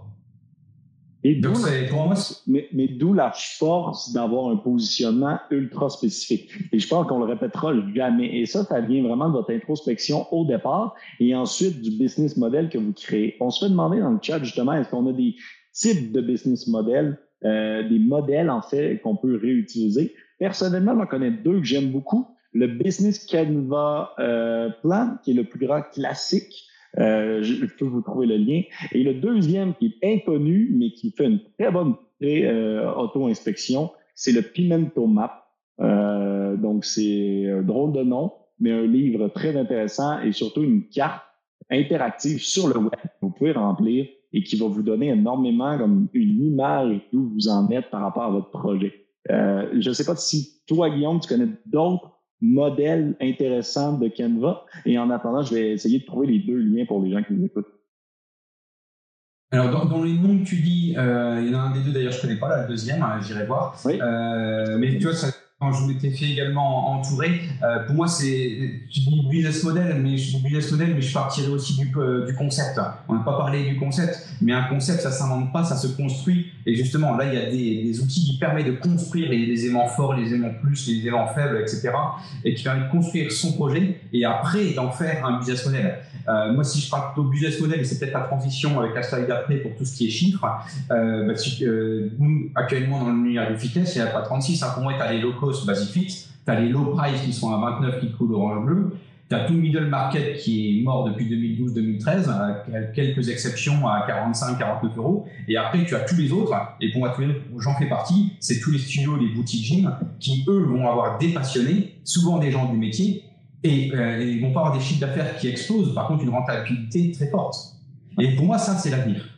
Et Donc, pour moi, mais, mais d'où la force d'avoir un positionnement ultra spécifique? Et je pense qu'on le répétera jamais. Et ça, ça vient vraiment de votre introspection au départ et ensuite du business model que vous créez. On se fait demander dans le chat justement, est-ce qu'on a des types de business models, euh, des modèles en fait qu'on peut réutiliser. Personnellement, j'en connais deux que j'aime beaucoup. Le Business Canva euh, Plan, qui est le plus grand classique. Euh, je, peux vous trouver le lien. Et le deuxième, qui est inconnu, mais qui fait une très bonne euh, auto-inspection, c'est le Pimento Map. Euh, donc, c'est un drôle de nom, mais un livre très intéressant et surtout une carte interactive sur le web vous pouvez remplir et qui va vous donner énormément comme une image d'où vous en êtes par rapport à votre projet. Euh, je ne sais pas si toi, Guillaume, tu connais d'autres modèles intéressants de Canva. Et en attendant, je vais essayer de trouver les deux liens pour les gens qui nous écoutent. Alors, dans, les noms que tu dis, euh, il y en a un des deux, d'ailleurs, je ne connais pas, là, le deuxième, hein, j'irai voir. Euh, mais tu vois, ça, quand je m'étais fait également entourer, euh, pour moi, c'est, tu dis business model, mais je dis business model, mais je partirais aussi du, euh, du concept. On n'a pas parlé du concept, mais un concept, ça s'invente pas, ça se construit. Et justement, là, il y a des, outils qui permettent de construire les, les, aimants forts, les aimants plus, les aimants faibles, etc. Et qui permettent de construire son projet et après d'en faire un business model. Euh, moi, si je parle plutôt business model, et c'est peut-être la transition avec la slide d'après pour tout ce qui est chiffres, bah, euh, nous, actuellement, dans le l'univers du fitness, il n'y a pas 36. Hein, pour moi, tu les low cost basic fit, tu as les low price qui sont à 29 qui coulent orange-bleu, tu as tout le middle market qui est mort depuis 2012-2013, avec quelques exceptions à 45-49 euros. Et après, tu as tous les autres, et pour moi, j'en fais partie, c'est tous les studios, les boutiques gym, qui eux vont avoir des passionnés, souvent des gens du métier, et euh, ils vont pas avoir des chiffres d'affaires qui explosent, par contre une rentabilité très forte. Et pour moi, ça, c'est l'avenir.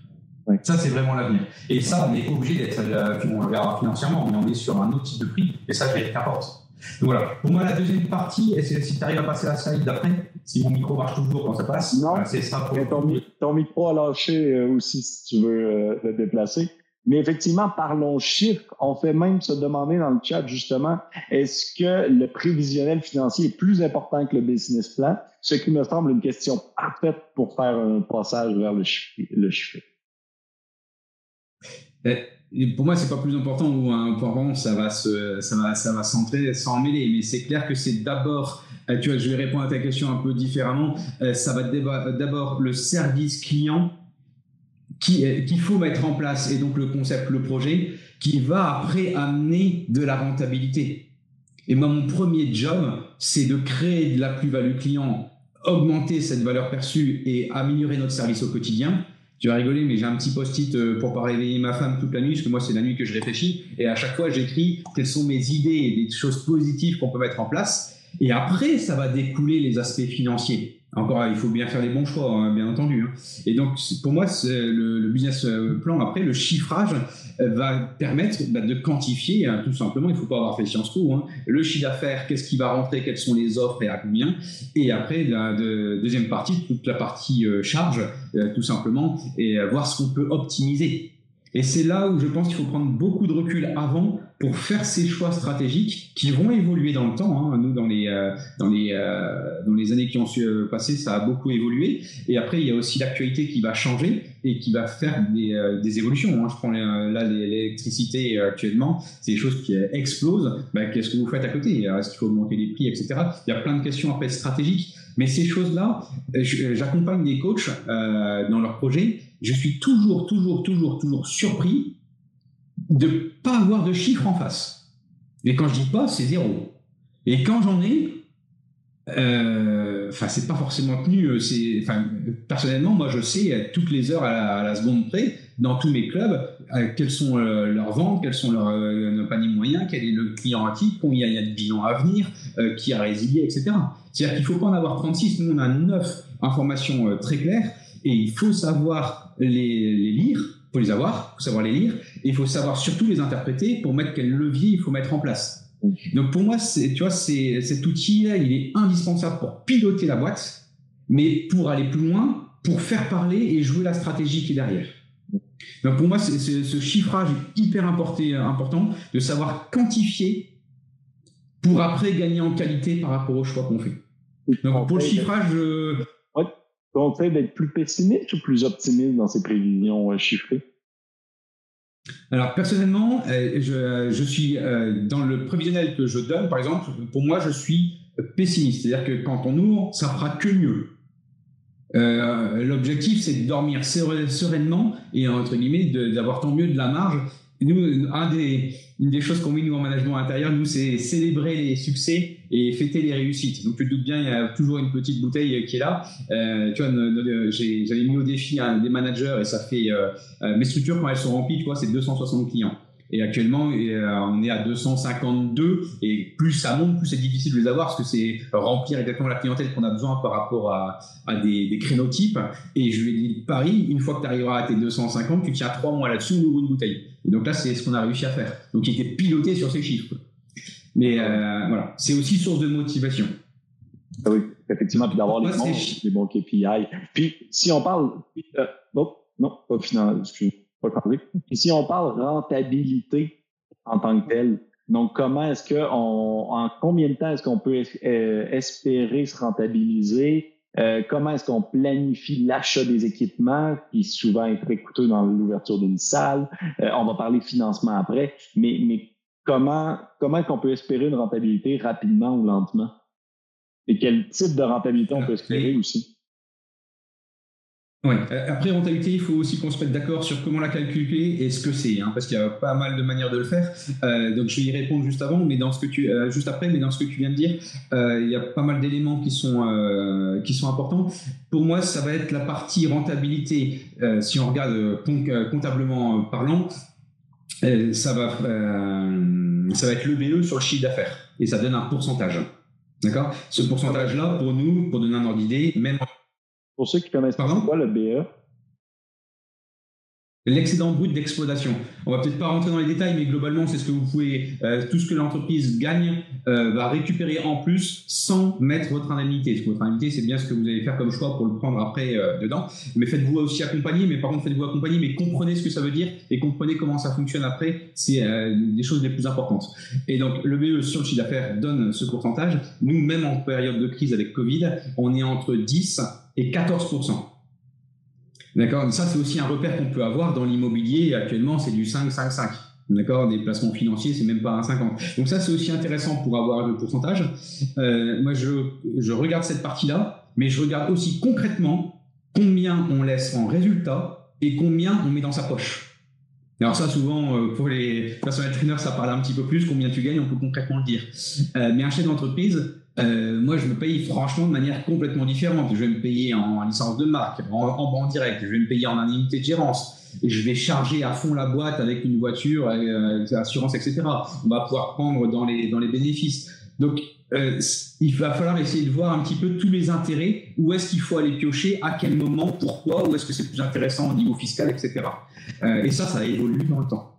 Ça, c'est vraiment l'avenir. Et ça, on est obligé d'être, euh, on verra financièrement, mais on est sur un autre type de prix, et ça, c'est qu'importe. Donc voilà. Pour moi, la deuxième partie, est-ce que si tu arrives à passer la slide d'après, si mon micro marche toujours quand ça passe, non, c'est ça. Pour... Ton, ton, micro a lâché euh, aussi si tu veux euh, le déplacer. Mais effectivement, parlons chiffres. On fait même se demander dans le chat justement, est-ce que le prévisionnel financier est plus important que le business plan? Ce qui me semble une question parfaite pour faire un passage vers le chiffre. Ben, pour moi, c'est pas plus important ou important, ça va se, ça va, ça va s'entrer sans mêler. Mais c'est clair que c'est d'abord, euh, tu vois, je vais répondre à ta question un peu différemment. Euh, ça va d'abord le service client qu'il faut mettre en place et donc le concept, le projet, qui va après amener de la rentabilité. Et moi, mon premier job, c'est de créer de la plus-value client, augmenter cette valeur perçue et améliorer notre service au quotidien. Tu vas rigoler, mais j'ai un petit post-it euh, pour pas réveiller ma femme toute la nuit, parce que moi, c'est la nuit que je réfléchis. Et à chaque fois, j'écris quelles sont mes idées et des choses positives qu'on peut mettre en place. Et après, ça va découler les aspects financiers. Encore, il faut bien faire les bons choix, hein, bien entendu. Hein. Et donc, pour moi, le, le, business euh, plan, après, le chiffrage va permettre bah, de quantifier, hein, tout simplement, il ne faut pas avoir fait Sciences Po, le chiffre d'affaires, qu'est-ce qui va rentrer, quelles sont les offres et à combien. Et après, la deuxième partie, toute la partie euh, charge, tout simplement, et voir ce qu'on peut optimiser. Et c'est là où je pense qu'il faut prendre beaucoup de recul avant pour faire ces choix stratégiques qui vont évoluer dans le temps. Hein. Nous, dans les, euh, dans, les, euh, dans les années qui ont euh, passer, ça a beaucoup évolué. Et après, il y a aussi l'actualité qui va changer et qui va faire des, des évolutions. Hein. Je prends là l'électricité actuellement, c'est des choses qui explosent. Bah, Qu'est-ce que vous faites à côté? Est-ce qu'il faut augmenter les prix, etc. Il y a plein de questions après stratégiques. Mais ces choses-là, j'accompagne des coachs dans leurs projets. Je suis toujours, toujours, toujours, toujours surpris de pas avoir de chiffres en face. Et quand je dis pas, c'est zéro. Et quand j'en ai, euh, enfin, c'est pas forcément tenu. Euh, c'est, personnellement, moi, je sais toutes les heures à la, seconde près, dans tous mes clubs, euh, quelles sont leurs ventes, quels sont leurs paniers moyens, quel est le client actif, combien il y a de bilans à venir, qui a résilié, etc. C'est-à-dire qu'il faut pas en avoir 36. Nous, on a 9 informations très claires et il faut savoir les lire faut les avoir, il faut savoir les lire, et il faut savoir surtout les interpréter pour mettre quel levier il faut mettre en place. Donc pour moi, tu vois, cet outil-là, il est indispensable pour piloter la boîte, mais pour aller plus loin, pour faire parler et jouer la stratégie qui est derrière. Donc pour moi, ce chiffrage est hyper important de savoir quantifier pour après gagner en qualité par rapport au choix qu'on fait. Donc pour le chiffrage, conseille d'être plus pessimiste ou plus optimiste dans ses prévisions euh, chiffrées? Alors personnellement, euh, je, suis euh, dans le prévisionnel que je donne, par exemple, pour moi, je suis pessimiste. C'est-à-dire que quand on ouvre, ça fera que mieux. L'objectif, c'est de dormir sereinement et entre guillemets d'avoir tant mieux de la marge nous, une des choses qu'on met nous en management intérieur, nous, c'est célébrer les succès et fêter les réussites. Donc, tu te doutes bien, il y a toujours une petite bouteille qui est là. Euh, tu vois, j'avais mis au défi un des managers et ça fait euh, euh, mes structures quand elles sont remplies, tu vois, c'est 260 clients. Et actuellement, on est à 252 et plus ça monte, plus c'est difficile de les avoir parce que c'est remplir exactement la clientèle qu'on a besoin par rapport à, des, des, crénotypes. Et je lui ai dit, Paris, une fois que tu arriveras à tes 250, tu tiens trois mois là-dessus, ouvre une bouteille. Et donc là, c'est ce qu'on a réussi à faire. Donc il était piloté sur ces chiffres. Mais euh, voilà, c'est aussi source de motivation. Ah oui, effectivement, puis d'avoir les, bons, les bons KPI. Puis si on parle, euh, non, non, pas final, excusez et si on parle rentabilité en tant que telle, donc comment est-ce que on, en combien de temps est-ce qu'on peut euh, espérer se rentabiliser? Euh, comment est-ce qu'on planifie l'achat des équipements, qui souvent est très coûteux dans l'ouverture d'une salle? Euh, on va parler financement après, mais, mais comment comment qu'on peut espérer une rentabilité rapidement ou lentement? Et quel type de rentabilité on peut espérer aussi? Ouais. Euh, après, rentabilité, il faut aussi qu'on se mette d'accord sur comment la calculer et ce que c'est, hein, parce qu'il y a pas mal de manières de le faire. Euh, donc, je vais y répondre juste avant, mais dans ce que tu, euh, juste après, mais dans ce que tu viens de dire, il y a pas mal d'éléments qui sont qui sont importants. Pour moi, ça va être la partie rentabilité. si on regarde comptablement parlant, ça va ça va être le BE sur le chiffre d'affaires. Et ça donne un pourcentage. D'accord? Ce pourcentage-là, pour nous, pour donner un ordre d'idée, même pour ceux qui connaissent pas quoi le BE, L'excédent brut d'exploitation. On va peut-être pas rentrer dans les détails, mais globalement, c'est ce que vous pouvez, euh, tout ce que l'entreprise gagne euh, va récupérer en plus sans mettre votre indemnité. Parce votre indemnité, c'est bien ce que vous allez faire comme choix pour le prendre après euh, dedans. Mais faites-vous aussi accompagner. Mais par contre, faites-vous accompagner, mais comprenez ce que ça veut dire et comprenez comment ça fonctionne après. C'est des choses les plus importantes. Et donc, le BE sur le chiffre d'affaires donne ce pourcentage. Nous, même en période de crise avec Covid, on est entre 10 et 14 D'accord Ça, c'est aussi un repère qu'on peut avoir dans l'immobilier. Actuellement, c'est du 5, 5, 5. D'accord Des placements financiers, c'est même pas un 50. Donc ça, c'est aussi intéressant pour avoir le pourcentage. Euh, moi, je, je regarde cette partie-là, mais je regarde aussi concrètement combien on laisse en résultat et combien on met dans sa poche. Alors ça, souvent, euh, pour les personnels trainers, ça parle un petit peu plus. Combien tu gagnes, on peut concrètement le dire. Euh, mais un chef d'entreprise, euh, moi, je me paye franchement de manière complètement différente. Je vais me payer en licence de marque, en, en, direct, je vais me payer en indemnité de gérance. Je vais charger à fond la boîte avec une voiture, avec, avec l'assurance, etc. On va pouvoir prendre dans les, dans les bénéfices. Donc, euh, il va falloir essayer de voir un petit peu tous les intérêts, où est-ce qu'il faut aller piocher, à quel moment, pourquoi, où est-ce que c'est plus intéressant au niveau fiscal, etc. Euh, et ça, ça évolue dans le temps.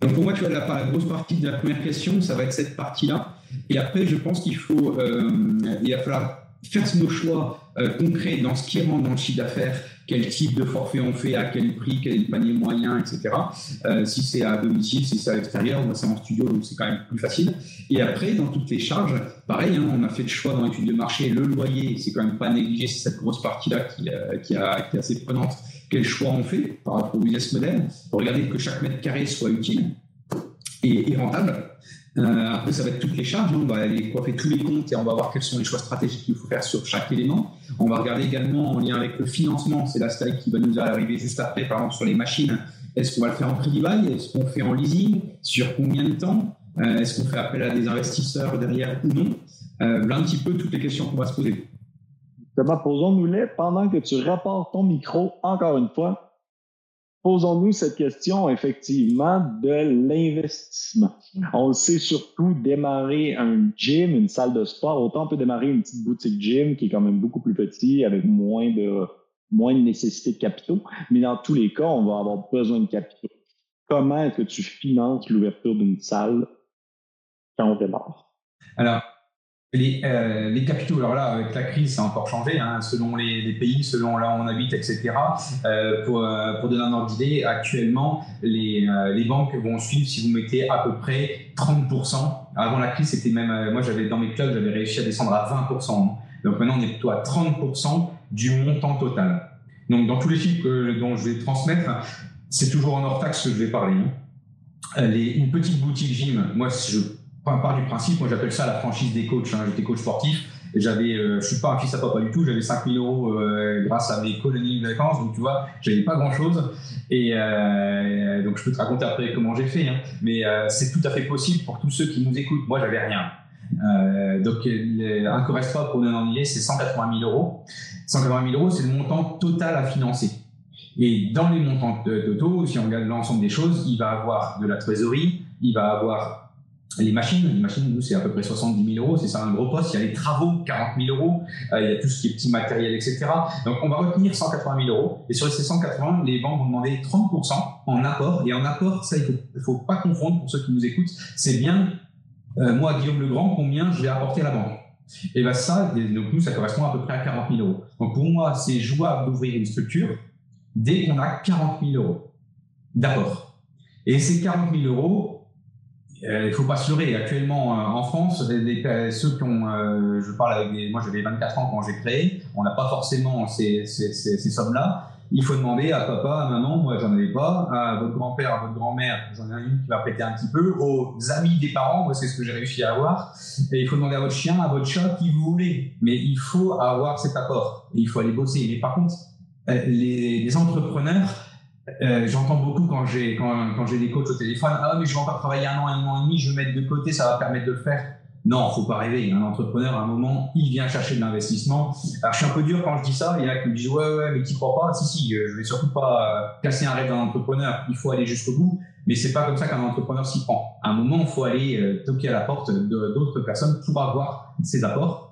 Donc pour moi, tu vois, la grosse partie de la première question, ça va être cette partie-là. Et après, je pense qu'il faut, euh, il va falloir faire nos choix euh, concrets dans ce qui rentre dans le chiffre d'affaires quel type de forfait on fait, à quel prix, quel panier moyen, etc. Euh, si c'est à domicile, si c'est à l'extérieur, c'est en studio, donc c'est quand même plus facile. Et après, dans toutes les charges, pareil, hein, on a fait le choix dans l'étude de marché, le loyer, c'est quand même pas négligé, c'est cette grosse partie-là qui, est assez prenante. Quel choix on fait par rapport au business model? Pour regarder que chaque mètre carré soit utile et rentable. Euh, après, ça va être toutes les charges. Hein. On va aller coiffer tous les comptes et on va voir quels sont les choix stratégiques qu'il faut faire sur chaque élément. On va regarder également en lien avec le financement. C'est la slide qui va nous arriver juste après, par exemple, sur les machines. Est-ce qu'on va le faire en crédit bail? Est-ce qu'on fait en leasing? Sur combien de temps? Euh, Est-ce qu'on fait appel à des investisseurs derrière ou non? Euh, Voilà un petit peu toutes les questions qu'on va se poser. Thomas, posons-nous-les pendant que tu rapportes ton micro encore une fois posons-nous cette question effectivement de l'investissement. On le sait surtout, démarrer un gym, une salle de sport, autant on peut démarrer une petite boutique gym qui est quand même beaucoup plus petit, avec moins de, moins de nécessité de capitaux, mais dans tous les cas, on va avoir besoin de capitaux. Comment est-ce que tu finances l'ouverture d'une salle quand on démarre? Alors, les, euh, les, capitaux, alors là, avec la crise, ça a encore changé, hein, selon les, pays, selon là où on habite, etc. Euh, pour, euh, pour donner un ordre d'idée, actuellement, les, banques vont suivre si vous mettez à peu près 30%. Avant la crise, c'était même, moi, j'avais dans mes clubs, j'avais réussi à descendre à 20%. Donc maintenant, on est plutôt à 30% du montant total. Donc, dans tous les chiffres que, dont je vais transmettre, c'est toujours en hors taxe que je vais parler. Hein. Les, une petite boutique gym, moi, je part du principe, moi j'appelle ça la franchise des coachs. Hein. J'étais coach sportif et j'avais, euh, je suis pas un fils à papa du tout, j'avais 5000 euros euh, grâce à mes colonies de vacances, donc tu vois, j'avais pas grand chose. Et euh, donc je peux te raconter après comment j'ai fait, hein. mais c'est tout à fait possible pour tous ceux qui nous écoutent. Moi j'avais rien. Donc un correspond pour nous en c'est 180 000 euros. 180 000 euros, c'est le montant total à financer. Et dans les montants totaux, si on regarde l'ensemble des choses, il va avoir de la trésorerie, il va avoir les machines, les machines, nous, c'est à peu près 70 000 euros, c'est ça un gros poste. Il y a les travaux, 40 000 euros. Euh, il y a tout ce qui est petit matériel, etc. Donc, on va retenir 180 000 euros. Et sur ces 180, les banques vont demander 30% en apport. Et en apport, ça, il faut, faut pas confondre pour ceux qui nous écoutent. C'est bien, euh, moi, Guillaume Legrand, combien je vais apporter à la banque. Et bien ça, donc nous, ça correspond à peu près à 40 000 euros. Donc, pour moi, c'est jouable d'ouvrir une structure dès qu'on a 40 000 euros d'apport. Et ces 40 000 euros, il ne faut pas se leurrer. Actuellement, euh, en France, les, ceux qui ont, euh, je parle avec des, moi j'avais 24 ans quand j'ai créé, on n'a pas forcément ces, ces, ces, ces sommes-là. Il faut demander à papa, à maman, moi j'en avais pas, à votre grand-père, à votre grand-mère, j'en ai une qui va prêter un petit peu, aux amis des parents, moi c'est ce que j'ai réussi à avoir. Et il faut demander à votre chien, à votre chat, qui vous voulez. Mais il faut avoir cet apport. Et il faut aller bosser. Mais par contre, les, les entrepreneurs, euh, j'entends beaucoup quand j'ai quand, quand j'ai des coachs au téléphone. Ah mais je vais encore travailler un an un an et demi je vais mettre de côté ça va permettre de le faire. Non faut pas rêver. Un entrepreneur à un moment il vient chercher de l'investissement. Alors je suis un peu dur quand je dis ça. Il y en a qui me disent ouais ouais mais tu crois pas? Si si euh, je vais surtout pas euh, casser un rêve d'un entrepreneur. Il faut aller jusqu'au bout. Mais c'est pas comme ça qu'un entrepreneur s'y prend. À un moment il faut aller toquer à la porte d'autres personnes pour avoir ces apports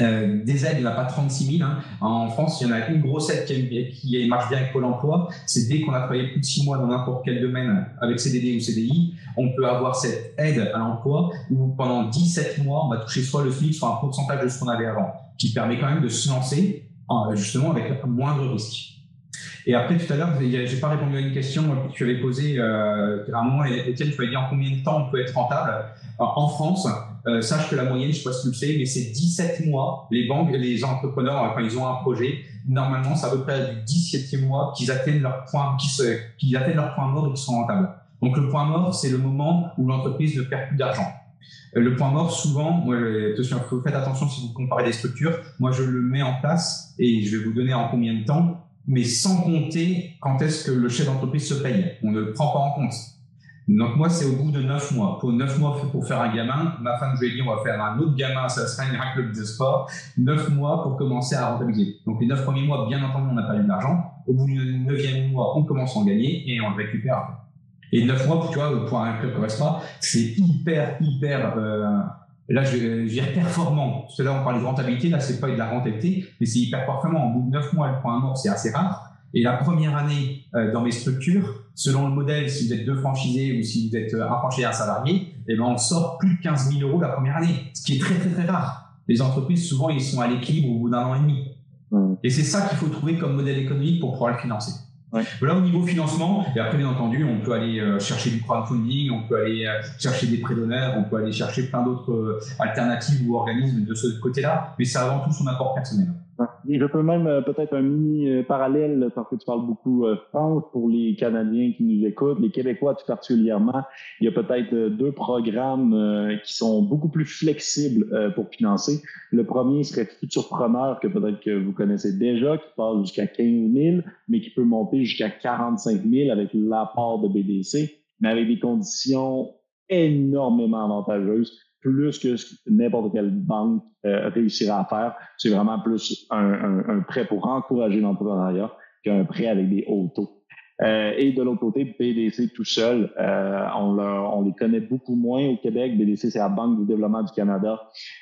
euh, des aides, il n'y en a pas 36 000. Hein. En France, il y en a une grosse aide qui, qui marche bien avec Pôle emploi. C'est dès qu'on a travaillé plus de 6 mois dans n'importe quel domaine avec CDD ou CDI, on peut avoir cette aide à l'emploi où pendant 17 mois, on va toucher soit le SMIC, soit un pourcentage de ce qu'on avait avant, qui permet quand même de se lancer justement avec moindre risque. Et après, tout à l'heure, j'ai pas répondu à une question que tu avais posée euh, à un moment, Étienne, tu m'avais dit en combien de temps on peut être rentable. en France, euh, sache que la moyenne, je sais pas si tu le sais, mais c'est 17 mois. Les banques, les entrepreneurs, quand ils ont un projet, normalement, c'est à peu près du 17e mois qu'ils atteignent leur point, qu'ils atteignent leur point mort et qu'ils sont rentables. Donc le point mort, c'est le moment où l'entreprise ne perd plus d'argent. Euh, le point mort, souvent, moi, faites attention si vous comparez des structures. Moi, je le mets en place et je vais vous donner en combien de temps, mais sans compter quand est-ce que le chef d'entreprise se paye. On ne le prend pas en compte. Donc moi, c'est au bout de neuf mois. Pour neuf mois pour faire un gamin, ma femme, je lui ai dit, on va faire un autre gamin, ça sera un club de sport. Neuf mois pour commencer à rentabiliser. Donc les neuf premiers mois, bien entendu, on n'a pas eu d'argent. Au bout du neuvième mois, on commence à en gagner et on le récupère. Et neuf mois, tu vois, pour un club correspond, c'est hyper, hyper, euh, là, je, vais dire performant. Parce que là, on parle de rentabilité, là, c'est pas de la rentabilité, mais c'est hyper performant. Au bout de neuf mois, le point mort, c'est assez rare. Et la première année euh, dans mes structures, selon le modèle, si vous êtes deux franchisés ou si vous êtes euh, un franchisé et un salarié, eh ben on sort plus de 15 000 euros la première année, ce qui est très très très rare. Les entreprises, souvent, ils sont à l'équilibre au bout d'un an et demi. Et c'est ça qu'il faut trouver comme modèle économique pour pouvoir le financer. Voilà au niveau financement. Et après, bien entendu, on peut aller euh, chercher du crowdfunding, on peut aller euh, chercher des prêts d'honneur, on peut aller chercher plein d'autres euh, alternatives ou organismes de ce côté-là. Mais c'est avant tout son apport personnel. Je peux même euh, peut-être un mini euh, parallèle parce que tu parles beaucoup euh, France pour les Canadiens qui nous écoutent, les Québécois tout particulièrement. Il y a peut-être deux programmes qui sont beaucoup plus flexibles pour financer. Le premier serait Futurpreneur que peut-être que vous connaissez déjà, qui passe jusqu'à 15 000, mais qui peut monter jusqu'à 45 000 avec l'apport de BDC, mais avec des conditions énormément avantageuses plus que n'importe quelle banque euh, réussira à faire. C'est vraiment plus un, un, prêt pour encourager l'entrepreneuriat qu'un prêt avec des hauts taux. Euh, et de l'autre côté, BDC tout seul, euh, on, on, les connaît beaucoup moins au Québec. BDC, c'est la Banque du développement du Canada,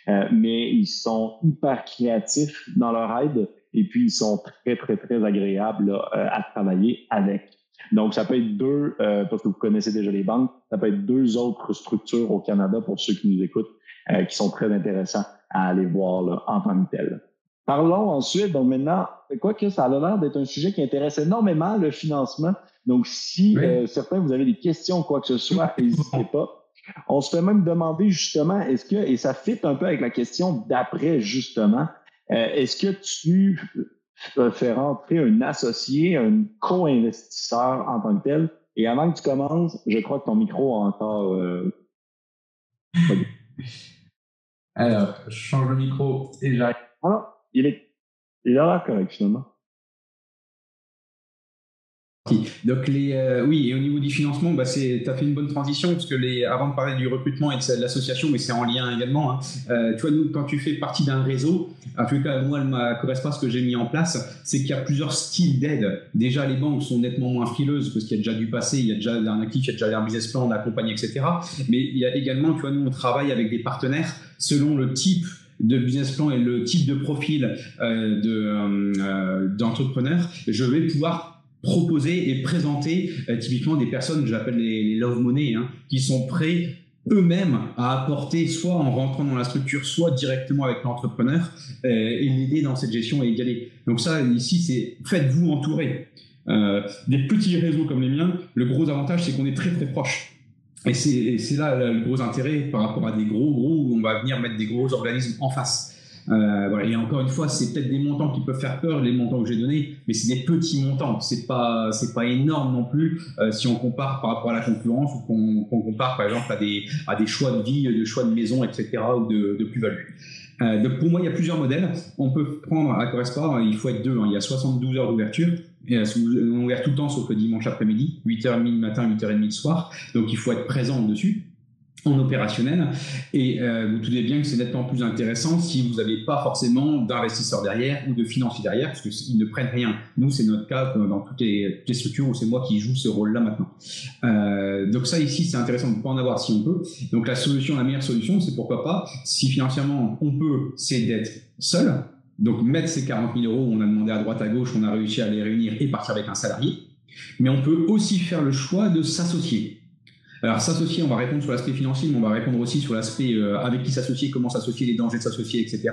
euh, mais ils sont hyper créatifs dans leur aide et puis ils sont très, très, très agréables à travailler avec. Donc, ça peut être deux, euh, parce que vous connaissez déjà les banques, ça peut être deux autres structures au Canada pour ceux qui nous écoutent, euh, qui sont très intéressants à aller voir là, en tant que tel. Parlons ensuite, donc maintenant, quoi que ça a l'air d'être un sujet qui intéresse énormément le financement. Donc, si euh, certains vous avez des questions, quoi que ce soit, n'hésitez pas. On se fait même demander justement, est-ce que, et ça fit un peu avec la question d'après justement, est-ce que tu faire rentrer un associé, un co-investisseur en tant que tel. Et avant que tu commences, je crois que ton micro a encore. Euh, Alors, je change le micro et j'arrive. Ah non, il est, il est là correct finalement. Donc les, euh, oui, et au niveau du financement, bah tu as fait une bonne transition parce que les, avant de parler du recrutement et de l'association, mais c'est en lien également. Hein, euh, tu vois, nous, quand tu fais partie d'un réseau, en tout cas, moi, elle correspond à ce que j'ai mis en place, c'est qu'il y a plusieurs styles d'aide. Déjà, les banques sont nettement moins frileuses parce qu'il y a déjà du passé, il y a déjà un actif, il y a déjà un business plan, on accompagne, etc. Mais il y a également, tu vois, nous, on travaille avec des partenaires selon le type de business plan et le type de profil euh, de d'entrepreneur, je vais pouvoir proposer et présenter euh, typiquement des personnes, j'appelle les, love money, hein, qui sont prêts eux-mêmes à apporter, soit en rentrant dans la structure, soit directement avec l'entrepreneur, euh, et l'aider dans cette gestion et y aller. Donc ça, ici, c'est faites-vous entourer. Euh, des petits réseaux comme les miens, le gros avantage, c'est qu'on est très très proche. Et c'est là le gros intérêt par rapport à des gros gros où on va venir mettre des gros organismes en face. Euh. Et encore une fois, c'est peut-être des montants qui peuvent faire peur, les montants que j'ai donnés, mais c'est des petits montants. C'est pas, c'est pas énorme non plus euh, si on compare par rapport à la concurrence ou qu'on compare par exemple à des, à des choix de vie, de choix de maison, etc. ou de, plus-value. Euh, donc pour moi, il y a plusieurs modèles. On peut prendre à Correspond, il faut être deux. Hein. Il y a 72 heures d'ouverture. Et on ouvert tout le temps sauf le dimanche après-midi, 8h30 le matin, 8h30 le soir. Donc il faut être présent dessus en opérationnel. Et euh, vous trouvez bien que c'est nettement plus intéressant si vous n'avez pas forcément d'investisseurs derrière ou de financiers derrière, parce qu'ils ne prennent rien. Nous, c'est notre cas dans toutes les, structures où c'est moi qui joue ce rôle-là maintenant. Euh, donc ça, ici, c'est intéressant de ne pas en avoir si on peut. Donc la solution, la meilleure solution, c'est pourquoi pas, si financièrement on peut, c'est d'être seul. Donc mettre ces 40 000 euros, on a demandé à droite à gauche, on a réussi à les réunir et partir avec un salarié. Mais on peut aussi faire le choix de s'associer. Alors s'associer, on va répondre sur l'aspect financier, mais on va répondre aussi sur l'aspect euh, avec qui s'associer, comment s'associer, les dangers de s'associer, etc.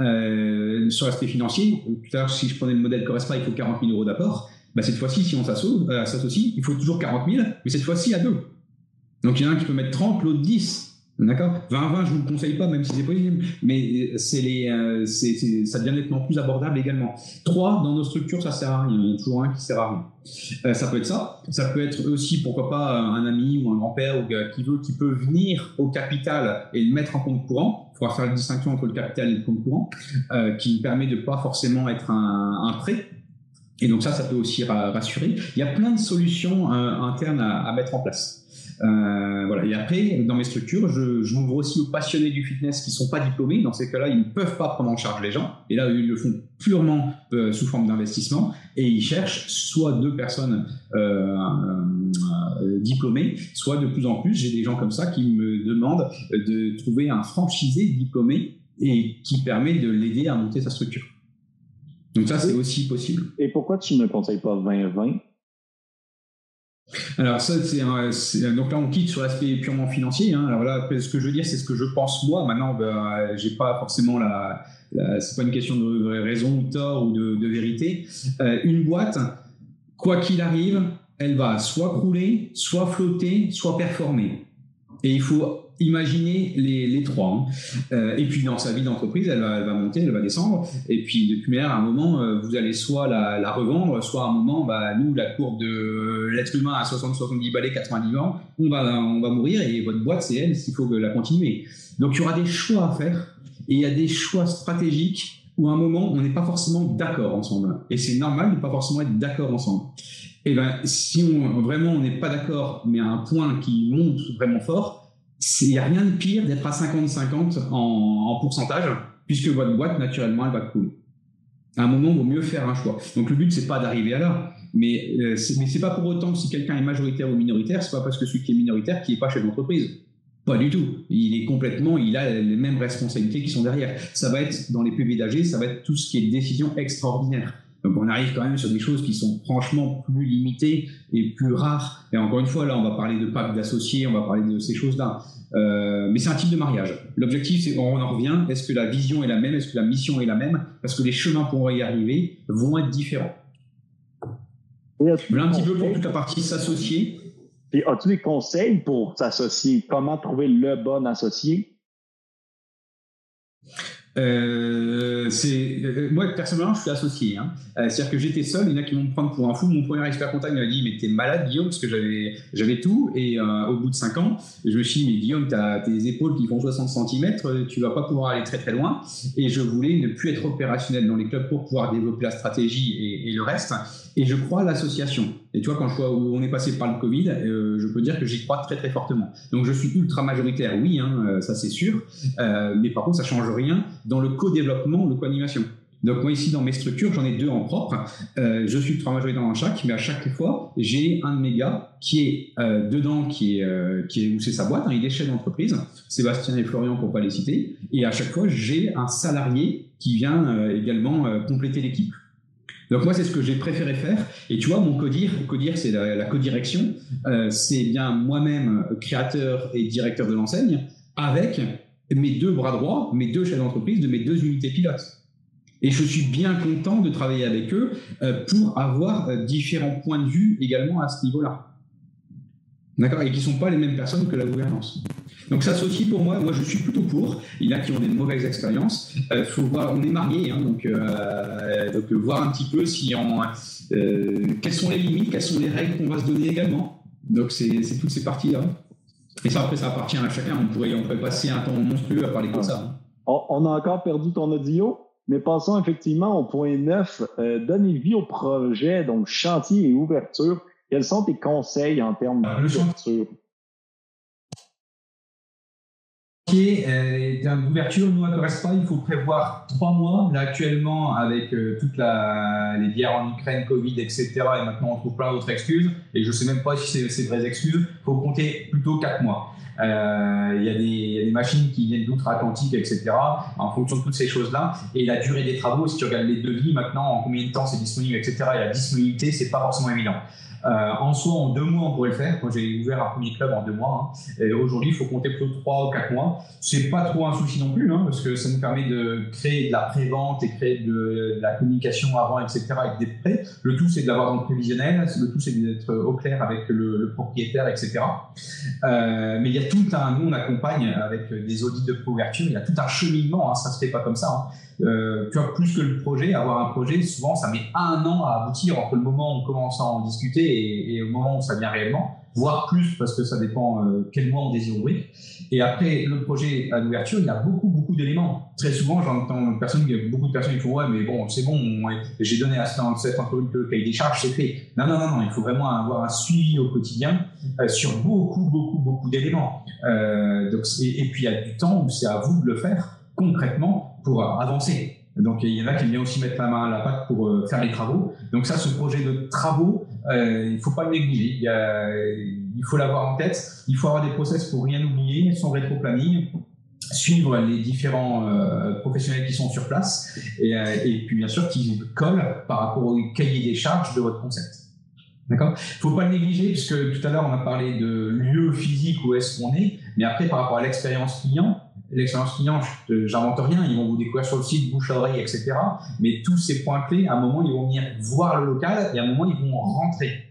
Euh, sur l'aspect financier, tout à l'heure, si je prenais le modèle Correspa, il faut 40 000 euros d'apport. Bah, cette fois-ci, si on euh, s'associe, il faut toujours 40 000, mais cette fois-ci à deux. Donc il y en a un qui peut mettre 30, l'autre 10. D'accord 20-20, je vous le conseille pas, même si c'est possible, mais c'est les, euh, c'est, ça devient nettement plus abordable également. Trois, dans nos structures, ça sert à rien. Il y en a toujours un qui sert à rien. Euh, ça peut être ça. Ça peut être aussi, pourquoi pas, un ami ou un grand-père ou qui veut, qui peut venir au capital et le mettre en compte courant. Il faudra faire la distinction entre le capital et le compte courant, euh, qui permet de pas forcément être un, un prêt. Et donc ça, ça peut aussi rassurer. Il y a plein de solutions internes à, à mettre en place. Euh, voilà. Et après, dans mes structures, je, je m'ouvre aussi aux passionnés du fitness qui sont pas diplômés. Dans ces cas-là, ils ne peuvent pas prendre en charge les gens. Et là, ils le font purement euh, sous forme d'investissement. Et ils cherchent soit deux personnes euh, diplômées, soit de plus en plus, j'ai des gens comme ça qui me demandent de trouver un franchisé diplômé et qui permet de l'aider à monter sa structure. Donc ça, c'est aussi possible. Et pourquoi tu ne conseilles pas 20-20 alors ça, c'est donc là on quitte sur l'aspect purement financier. Hein. Alors là, ce que je veux dire, c'est ce que je pense moi. Maintenant, ben, j'ai pas forcément la, c'est pas une question de raison ou tort ou de, vérité. Euh, une boîte, quoi qu'il arrive, elle va soit crouler, soit flotter, soit performer. Et il faut imaginer les, trois. Hein. Euh, et puis dans sa vie d'entreprise, elle, va, monter, elle va descendre. Et puis depuis manière, à un moment, euh, vous allez soit la, revendre, soit à un moment, bah, nous, la courbe de l'être humain à 60-70 balais, 90 ans, on va, on va mourir et votre boîte, c'est elle, s'il faut la continuer. Donc il y aura des choix à faire et il y a des choix stratégiques où à un moment, on n'est pas forcément d'accord ensemble. Et c'est normal de ne pas forcément être d'accord ensemble. Et ben, si on, vraiment on n'est pas d'accord, mais à un point qui monte vraiment fort, il n'y a rien de pire d'être à 50-50 en, pourcentage, puisque votre boîte, naturellement, elle va couler. À un moment, il vaut mieux faire un choix. Donc le but, c'est pas d'arriver à là. Mais, euh, mais c'est pas pour autant que si quelqu'un est majoritaire ou minoritaire, c'est pas parce que celui qui est minoritaire qui est pas chef d'entreprise. Pas du tout. Il est complètement, il a les mêmes responsabilités qui sont derrière. Ça va être dans les PV d'AG, ça va être tout ce qui est décision extraordinaire. Donc on arrive quand même sur des choses qui sont franchement plus limitées et plus rares. Et encore une fois, là, on va parler de pacte d'associés, on va parler de ces choses-là. Euh, mais c'est un type de mariage. L'objectif, c'est on en revient. Est-ce que la vision est la même? Est-ce que la mission est la même? Parce que les chemins pour y arriver vont être différents. Voilà un petit peu pour toute la partie s'associer. Et as-tu des conseils pour s'associer? Comment trouver le bon associé? Euh, euh, moi personnellement je suis associé hein. euh, c'est à dire que j'étais seul il y en a qui vont me prendre pour un fou. Mon premier expert comptable m'a dit mais t'es malade Guillaume parce que j'avais j'avais tout et au bout de 5 ans je me suis dit mais Guillaume t'as tes épaules qui font 60 cm tu vas pas pouvoir aller très très loin et je voulais ne plus être opérationnel dans les clubs pour pouvoir développer la stratégie et le reste et je crois à l'association. Et tu vois, quand je vois où on est passé par le Covid, euh, je peux dire que j'y crois très très fortement. Donc je suis ultra majoritaire, oui, hein, euh, ça c'est sûr. Euh, mais par contre, ça change rien dans le co-développement, le co-animation. Donc moi ici dans mes structures, j'en ai deux en propre. je suis ultra majoritaire dans chaque, mais à chaque fois, j'ai un de mes gars qui est dedans, qui est, qui est où c'est sa boîte. Hein, il est chef d'entreprise, Sébastien et Florian pour pas les citer. Et à chaque fois, j'ai un salarié qui vient également compléter l'équipe. Donc moi, c'est ce que j'ai préféré faire. Et tu vois, mon codir, codir, c'est la, codirection, euh, c'est bien moi-même créateur et directeur de l'enseigne, avec mes deux bras droits, mes deux chefs d'entreprise de mes deux unités pilotes. Et je suis bien content de travailler avec eux euh, pour avoir euh, différents points de vue également à ce niveau-là. D'accord? Et qui ne sont pas les mêmes personnes que la gouvernance. Donc s'associer pour moi, moi je suis plutôt pour. Il y en a qui ont des mauvaises expériences. Euh, faut voir, on est mariés, hein, donc, euh, donc voir un petit peu si on, euh, quelles sont les limites, quelles sont les règles qu'on va se donner également. Donc c'est toutes ces parties-là. Et ça après ça appartient à chacun. On pourrait, on pourrait passer un temps monstrueux à parler comme ça. Hein. On a encore perdu ton audio. Mais passons effectivement au point 9, euh, donner vie au projet, donc chantier et ouverture. Quels sont tes conseils en termes d'ouverture? Euh, d'ouverture, nous à Correspa, il faut prévoir trois mois. Là, actuellement, avec euh, toutes les guerres en Ukraine, Covid, etc., et maintenant on trouve plein d'autres excuses, et je ne sais même pas si c'est ces vraies excuses, il faut compter plutôt quatre mois. Euh, il y, y, a des machines qui viennent d'outre-Atlantique, etc., en fonction de toutes ces choses-là. Et la durée des travaux, si tu regardes les devis maintenant, en combien de temps c'est disponible, etc., et la disponibilité, c'est pas forcément évident. Euh, en soi, en deux mois, on pourrait le faire. Moi, j'ai ouvert un premier club en deux mois. Hein. Aujourd'hui, il faut compter plutôt trois ou quatre mois. C'est pas trop un souci non plus, hein, parce que ça nous permet de créer de la pré-vente et créer de, la communication avant, etc. avec des prêts. Le tout, c'est de l'avoir dans le prévisionnel. Le tout, c'est d'être au clair avec le, propriétaire, etc. Euh, mais il y a tout un, nous, on accompagne avec des audits de couverture. Il y a tout un cheminement. Hein, ça se fait pas comme ça. Hein. Euh, tu vois, plus que le projet, avoir un projet, souvent, ça met un an à aboutir entre le moment où on commence à en discuter et, et au moment où ça vient réellement, voire plus parce que ça dépend euh, quel mois on désire ouvrir. Et après le projet à l'ouverture, il y a beaucoup, beaucoup d'éléments. Très souvent, j'entends personne, beaucoup de personnes qui font ouais, mais bon, c'est bon, j'ai donné à cette entreprise le cahier des charges, c'est fait. Non, non, non, non, il faut vraiment avoir un suivi au quotidien euh, sur beaucoup, beaucoup, beaucoup d'éléments. Euh, donc, et, et puis il y a du temps où c'est à vous de le faire concrètement pour avancer. Donc il y en a qui viennent aussi mettre la main à la pâte pour euh, faire les travaux. Donc ça, ce projet de travaux, euh, il faut pas le négliger. Il, faut l'avoir en tête. Il faut avoir des process pour rien oublier, son rétro-planning, suivre les différents euh, professionnels qui sont sur place et, euh, puis bien sûr qui collent par rapport au cahier des charges de votre concept. D'accord? Il faut pas le négliger, puisque tout à l'heure, on a parlé de lieu physique où est-ce qu'on est, mais après, par rapport à l'expérience client, l'expérience client, j'invente rien, ils vont vous découvrir sur le site, bouche à oreille, etc. Mais tous ces points clés, à un moment, ils vont venir voir le local et à un moment, ils vont rentrer.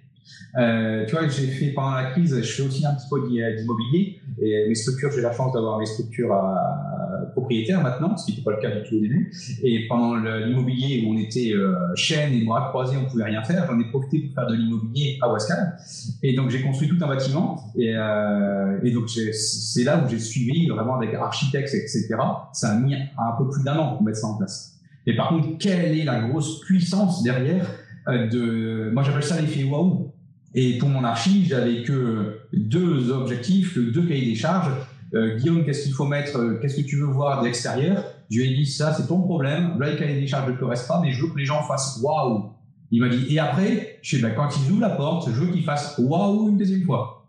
Euh, tu vois, j'ai fait pendant la crise, je fais aussi un petit peu d'immobilier et mes structures, j'ai la chance d'avoir mes structures à, propriétaires maintenant, ce qui n'était pas le cas du tout au début. Et pendant l'immobilier où on était euh, chaîne et bras croisés, on pouvait rien faire, j'en ai profité pour faire de l'immobilier à Wascal. Et donc j'ai construit tout un bâtiment et, euh, et donc c'est là où j'ai suivi vraiment avec architectes, etc. Ça a mis un peu plus d'un an pour mettre ça en place. Et par contre, quelle est la grosse puissance derrière euh, de, moi j'appelle ça l'effet waouh. Et pour mon archi, j'avais que deux objectifs, deux cahiers des charges. Euh, Guillaume, qu'est-ce qu'il faut mettre euh, Qu'est-ce que tu veux voir de l'extérieur? Je lui ai dit ça, c'est ton problème. Là, le cahier des charges ne te reste pas, mais je veux que les gens fassent waouh. Il m'a dit et après, je sais ben, quand ils ouvrent la porte, je veux qu'ils fassent waouh une deuxième fois.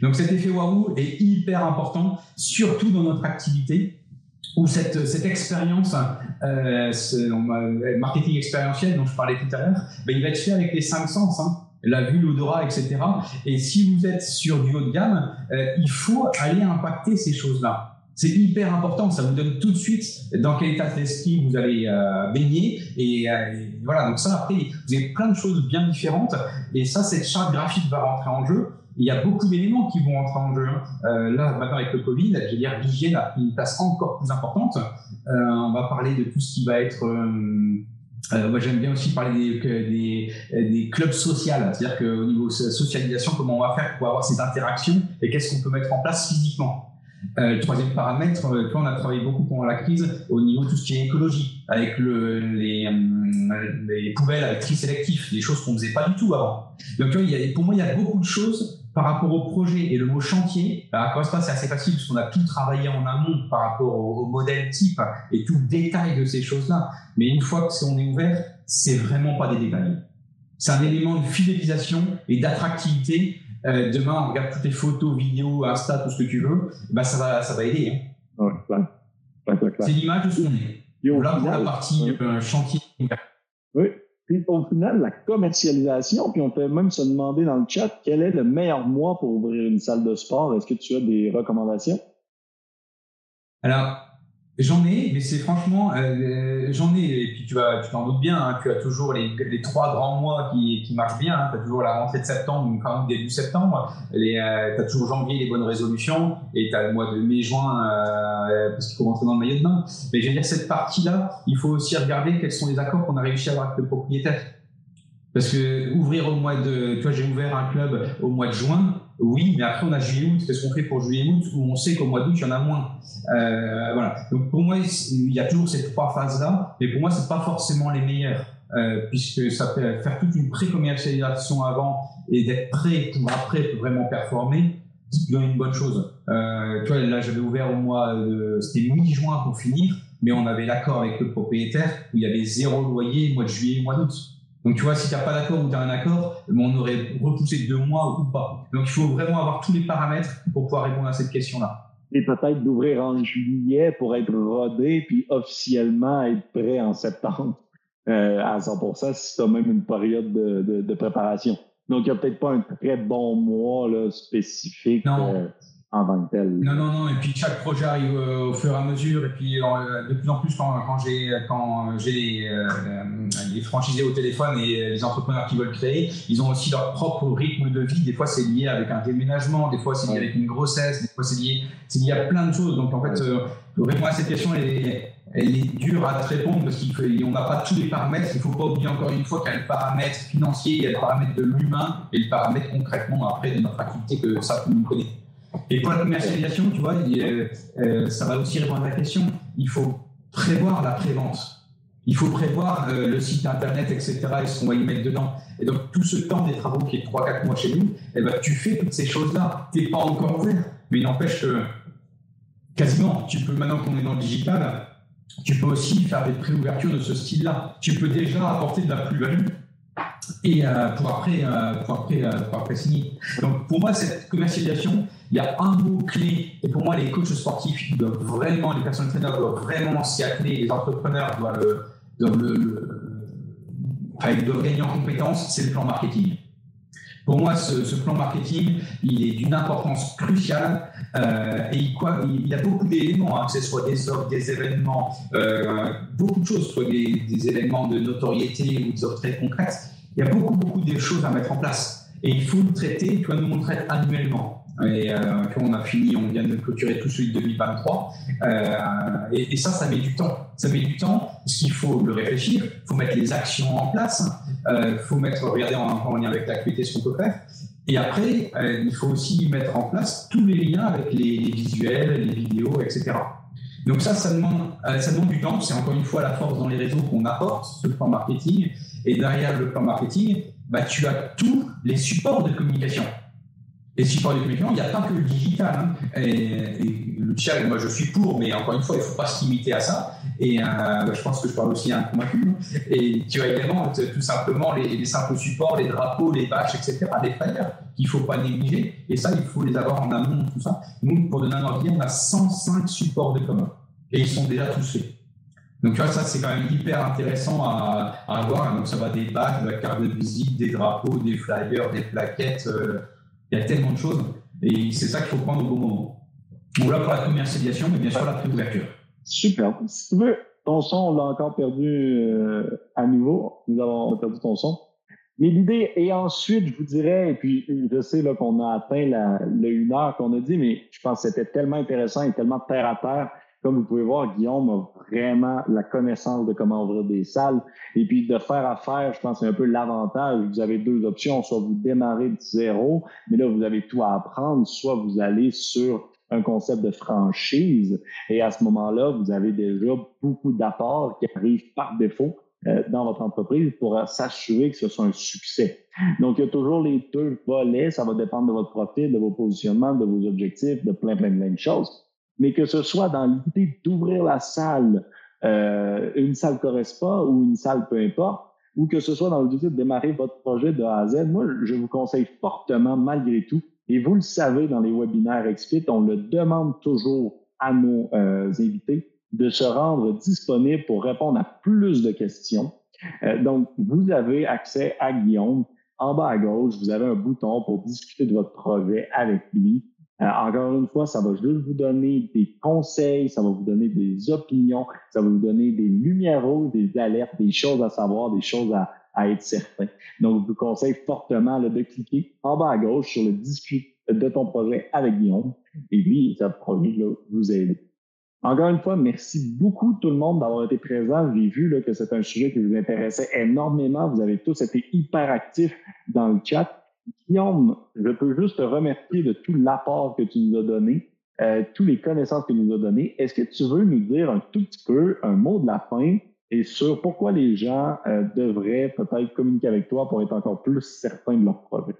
Donc cet effet waouh est hyper important, surtout dans notre activité où cette, expérience, euh, marketing expérientiel dont je parlais tout à l'heure, ben, il va être fait avec les cinq sens. Hein la vue, l'odorat, etc. Et si vous êtes sur du haut de gamme, euh, il faut aller impacter ces choses-là. C'est hyper important, ça vous donne tout de suite dans quel état d'esprit vous allez euh, baigner. Euh, et, voilà, donc ça, après, vous avez plein de choses bien différentes. Et ça, cette charte graphique va rentrer en jeu. Il y a beaucoup d'éléments qui vont rentrer en jeu. Hein. là, maintenant, avec le Covid, je veux dire, l'hygiène a une place encore plus importante. on va parler de tout ce qui va être euh, moi, j'aime bien aussi parler des, des, des clubs sociaux, c'est-à-dire qu'au niveau socialisation, comment on va faire pour avoir ces interactions et qu'est-ce qu'on peut mettre en place physiquement. Euh, troisième paramètre, euh, on a travaillé beaucoup pendant la crise au niveau de tout ce qui est écologie, avec le, les, euh, les poubelles avec tri sélectif, des choses qu'on ne faisait pas du tout avant. Donc, pour moi, il y a beaucoup de choses par rapport au projet et le mot chantier, bah, à c'est assez facile parce qu'on a tout travaillé en amont par rapport au, modèle type et tout le détail de ces choses-là. Mais une fois que on est ouvert, c'est vraiment pas des détails. C'est un élément de fidélisation et d'attractivité. Euh, demain, on regarde toutes les photos, vidéos, Insta, tout ce que tu veux, bah, ça va, ça va aider. Hein. c'est l'image de ce qu'on est. Là, pour la partie euh, chantier. Puis au final, la commercialisation, puis on peut même se demander dans le chat quel est le meilleur mois pour ouvrir une salle de sport? Est-ce que tu as des recommandations? Alors, J'en ai, mais c'est franchement, euh, j'en ai, et puis tu vas, tu t'en doutes bien, hein, tu as toujours les, les, trois grands mois qui, qui marchent bien, hein, tu as toujours la rentrée de septembre, enfin début septembre, les, euh, tu as toujours janvier les bonnes résolutions, et tu as le mois de mai-juin, euh, parce qu'il faut rentrer dans le maillot de bain. Mais je veux dire, cette partie-là, il faut aussi regarder quels sont les accords qu'on a réussi à avoir avec le propriétaire. Parce que ouvrir au mois de, tu vois, j'ai ouvert un club au mois de juin, oui, mais après on a juillet-août. Qu'est-ce qu'on fait pour juillet-août où on sait qu'au mois d'août il y en a moins. Euh, voilà. Donc pour moi, il y a toujours ces trois phases-là, mais pour moi c'est pas forcément les meilleures, euh, puisque ça fait faire toute une pré-commercialisation avant et d'être prêt pour après pour vraiment performer, c'est plutôt une bonne chose. Euh, tu vois, là j'avais ouvert au mois, de, c'était mi-juin pour finir, mais on avait l'accord avec le propriétaire où il y avait zéro loyer mois de juillet, mois d'août. Donc, tu vois, si tu n'as pas d'accord ou tu as un accord, on aurait repoussé deux mois ou pas. Donc, il faut vraiment avoir tous les paramètres pour pouvoir répondre à cette question-là. Et peut-être d'ouvrir en juillet pour être rodé, puis officiellement être prêt en septembre euh, à 100 si tu as même une période de, de, de préparation. Donc, il n'y a peut-être pas un très bon mois là, spécifique. Non. Euh, non, non, non. Et puis chaque projet arrive euh, au fur et à mesure. Et puis euh, de plus en plus, quand, quand j'ai quand j'ai les, euh, les, franchisés au téléphone et les entrepreneurs qui veulent créer, ils ont aussi leur propre rythme de vie. Des fois, c'est lié avec un déménagement. Des fois, c'est lié avec une grossesse. Des fois, c'est lié, c'est lié à plein de choses. Donc en fait, répondre à cette question, elle est, elle est dure à te répondre parce qu'on n'a pas tous les paramètres. Il ne faut pas oublier encore une fois qu'il y a le paramètre financier, il y a le paramètre de l'humain et le paramètre concrètement après de notre activité que ça nous connaît. Et pour la commercialisation, tu vois, euh, ça va aussi répondre à la question. Il faut prévoir la prévente. Il faut prévoir euh, le site internet, etc. et ce qu'on va y mettre dedans. Et donc, tout ce temps des travaux qui est 3-4 mois chez nous, eh ben, tu fais toutes ces choses-là. Tu n'es pas encore ouvert. Mais il n'empêche que quasiment, tu peux, maintenant qu'on est dans le digital, tu peux aussi faire des préouvertures de ce style-là. Tu peux déjà apporter de la plus-value et euh, pour après, pour après, pour après signer. Donc pour moi, cette commercialisation, il y a un mot clé, et pour moi, les coachs sportifs, doivent vraiment, les personnes traîneurs doivent vraiment s'y atteler, les entrepreneurs doivent, le, enfin, ils doivent gagner en compétences, c'est le plan marketing. Pour moi, ce, plan marketing, il est d'une importance cruciale euh, et il, quoi, a beaucoup d'éléments, hein, que ce soit des offres, des événements, euh, beaucoup de choses, soit des, des, éléments de notoriété ou des offres très concrètes. Il y a beaucoup, beaucoup de choses à mettre en place. Et il faut le traiter, tu nous on le traite annuellement. Et euh, on a fini, on vient de clôturer tout celui de 2023. Euh, et, ça, ça met du temps. Ça met du temps parce qu'il faut le réfléchir, il faut mettre les actions en place, il euh, faut mettre, regarder en, en lien avec l'activité ce qu'on peut faire. Et après, euh, il faut aussi mettre en place tous les liens avec les, visuels, les vidéos, etc. Donc ça, ça demande, ça demande du temps. C'est encore une fois la force dans les réseaux qu'on apporte, ce plan marketing. Et derrière le plan marketing, bah, tu as tous les supports de communication. Si parle de communication, il n'y a pas que le digital. Hein. Et, le chat, moi je suis pour, mais encore une fois, il ne faut pas se limiter à ça. Et euh, je pense que je parle aussi à un convaincu. Et tu as également tout simplement les, simples supports, les drapeaux, les bâches, etc., les flyers qu'il ne faut pas négliger. Et ça, il faut les avoir en amont, tout ça. Nous, pour donner un ordre, on a 105 supports de commun. Et ils sont déjà tous faits. Donc, tu vois, ça, c'est quand même hyper intéressant à, avoir. Donc, ça va des bacs, de la carte de visite, des drapeaux, des flyers, des plaquettes. Euh, il y a tellement de choses et c'est ça qu'il faut prendre au bon moment. Voilà pour la commercialisation, mais bien sûr la préouverture. Super. Si tu veux, ton son, on l'a encore perdu euh, à nouveau. Nous avons perdu ton son. Mais l'idée, et ensuite, je vous dirais, et puis je sais qu'on a atteint le une heure qu'on a dit, mais je pense que c'était tellement intéressant et tellement terre à terre comme vous pouvez voir, Guillaume a vraiment la connaissance de comment ouvrir des salles. Et puis de faire affaire, je pense c'est un peu l'avantage. Vous avez deux options. Soit vous démarrez de zéro, mais là, vous avez tout à apprendre. Soit vous allez sur un concept de franchise. Et à ce moment-là, vous avez déjà beaucoup d'apports qui arrivent par défaut euh, dans votre entreprise pour s'assurer que ce soit un succès. Donc, il y a toujours les deux volets. Ça va dépendre de votre profil, de vos positionnements, de vos objectifs, de plein, plein, plein de choses mais que ce soit dans l'idée d'ouvrir la salle, euh, une salle Correspa ou une salle peu importe, ou que ce soit dans l'idée de démarrer votre projet de A à Z, moi, je vous conseille fortement, malgré tout, et vous le savez dans les webinaires Explit, on le demande toujours à nos euh, invités de se rendre disponible pour répondre à plus de questions. Euh, donc, vous avez accès à Guillaume. En bas à gauche, vous avez un bouton pour discuter de votre projet avec lui. Euh, encore une fois, ça va juste vous donner des conseils, ça va vous donner des opinions, ça va vous donner des lumières des alertes, des choses à savoir, des choses à, être certain. Donc, je vous conseille fortement là, de cliquer en bas à gauche sur le discuter de ton projet avec Guillaume. Et lui, ça promis là, vous aider. Encore une fois, merci beaucoup tout le monde d'avoir été présent. J'ai vu là, que c'est un sujet qui vous intéressait énormément. Vous avez tous été hyper actifs dans le chat. Guillaume, je peux juste te remercier de tout l'apport que tu nous as donné, euh, toutes les connaissances que tu nous as données. Est-ce que tu veux nous dire un tout petit peu un mot de la fin et sur pourquoi les gens euh, devraient peut-être communiquer avec toi pour être encore plus certains de leur projet?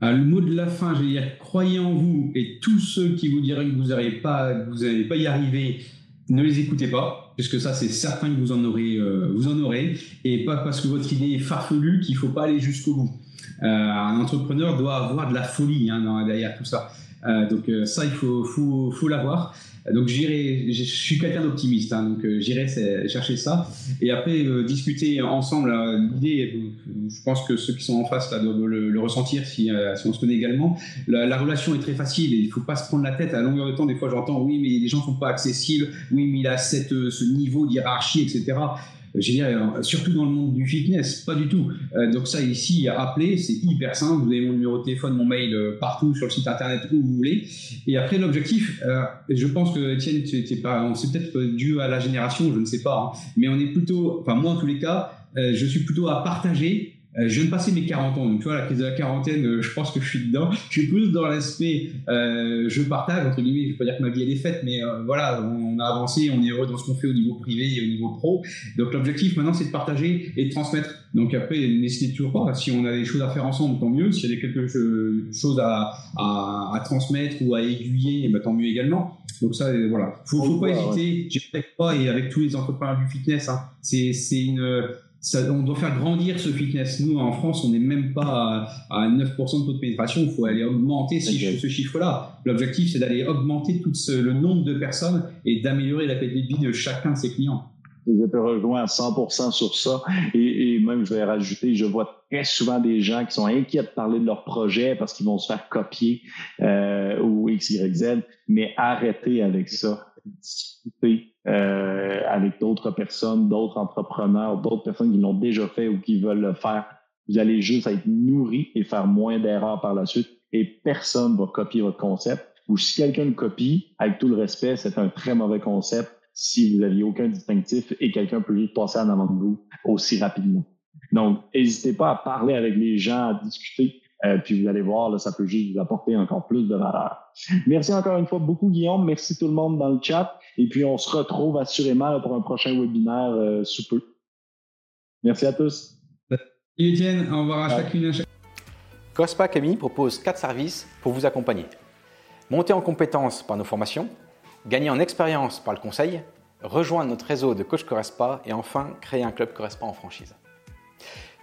Ah, le mot de la fin, je vais dire, croyez en vous et tous ceux qui vous diraient que vous n'allez pas, pas y arriver, ne les écoutez pas, puisque ça, c'est certain que vous en aurez, euh, vous en aurez, et pas parce que votre idée est farfelue qu'il faut pas aller jusqu'au bout. Euh, un entrepreneur doit avoir de la folie hein, derrière tout ça. Euh, donc ça, il faut, faut, faut l'avoir. Donc j'irai, je suis quelqu'un d'optimiste, hein, donc euh, j'irai chercher ça et après euh, discuter ensemble. L'idée, je pense que ceux qui sont en face là doivent le, ressentir si, euh, si, on se connaît également. La, relation est très facile et il faut pas se prendre la tête à longueur de temps. Des fois j'entends oui mais les gens sont pas accessibles, oui mais il a cette, ce niveau d'hierarchie etc surtout dans le monde du fitness, pas du tout. Euh, donc ça ici, appeler, c'est hyper simple. Vous avez mon numéro de téléphone, mon mail euh, partout sur le site internet où vous voulez. Et après l'objectif, euh, je pense que Étienne, c'est peut-être dû à la génération, je ne sais pas, hein. mais on est plutôt, enfin moi en tous les cas, je suis plutôt à partager je viens de passer mes 40 ans, donc tu vois, la crise de la quarantaine, euh, je pense que je suis dedans. Je suis plus dans l'aspect, euh, je partage, entre guillemets, je ne vais pas dire que ma vie elle est faite, mais euh, voilà, on, a avancé, on est heureux dans ce qu'on fait au niveau privé et au niveau pro. Donc l'objectif maintenant, c'est de partager et de transmettre. Donc après, n'hésitez toujours pas, si on a des choses à faire ensemble, tant mieux. S'il y a quelque chose à, à, à, transmettre ou à aiguiller, eh ben, tant mieux également. Donc ça, voilà, faut, faut pas hésiter. Ouais. pas, et avec tous les entrepreneurs du fitness, hein, c'est une on doit faire grandir ce fitness. Nous, en France, on n'est même pas à, 9% de taux de pénétration. Il faut aller augmenter ce, chiffre-là. L'objectif, c'est d'aller augmenter tout le nombre de personnes et d'améliorer la qualité de vie de chacun de ses clients. Je te rejoins à 100% sur ça. Et, même, je vais rajouter, je vois très souvent des gens qui sont inquiets de parler de leur projet parce qu'ils vont se faire copier euh, ou X, Y, Z, mais arrêtez avec ça. Discutez euh, avec d'autres personnes, d'autres entrepreneurs, d'autres personnes qui l'ont déjà fait ou qui veulent le faire. Vous allez juste être nourri et faire moins d'erreurs par la suite et personne va copier votre concept. Ou si quelqu'un le copie, avec tout le respect, c'est un très mauvais concept si vous n'aviez aucun distinctif et quelqu'un peut juste passer en avant de vous aussi rapidement. Donc, n'hésitez pas à parler avec les gens, à discuter, euh, puis vous allez voir, là, ça peut juste vous apporter encore plus de valeur. Merci encore une fois beaucoup, Guillaume. Merci tout le monde dans le chat. Et puis, on se retrouve assurément pour un prochain webinaire euh, sous peu. Merci à tous. Etienne, au revoir à chacune et à Academy propose quatre services pour vous accompagner. Monter en compétences par nos formations, gagner en expérience par le conseil, rejoindre notre réseau de coach Corespa et enfin créer un club Corespa en franchise.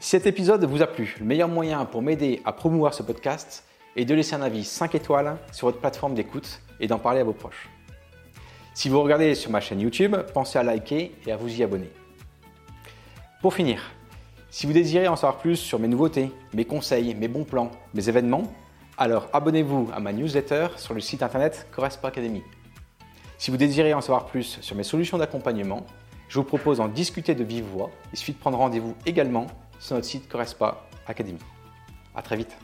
Si cet épisode vous a plu, le meilleur moyen pour m'aider à promouvoir ce podcast est de laisser un avis 5 étoiles sur votre plateforme d'écoute et d'en parler à vos proches. Si vous regardez sur ma chaîne YouTube, pensez à liker et à vous y abonner. Pour finir, si vous désirez en savoir plus sur mes nouveautés, mes conseils, mes bons plans, mes événements, alors abonnez-vous à ma newsletter sur le site internet Corespa Academy. Si vous désirez en savoir plus sur mes solutions d'accompagnement, je vous propose d'en discuter de vive voix. Il suffit de prendre rendez-vous également sur notre site Correspa Academy. À très vite.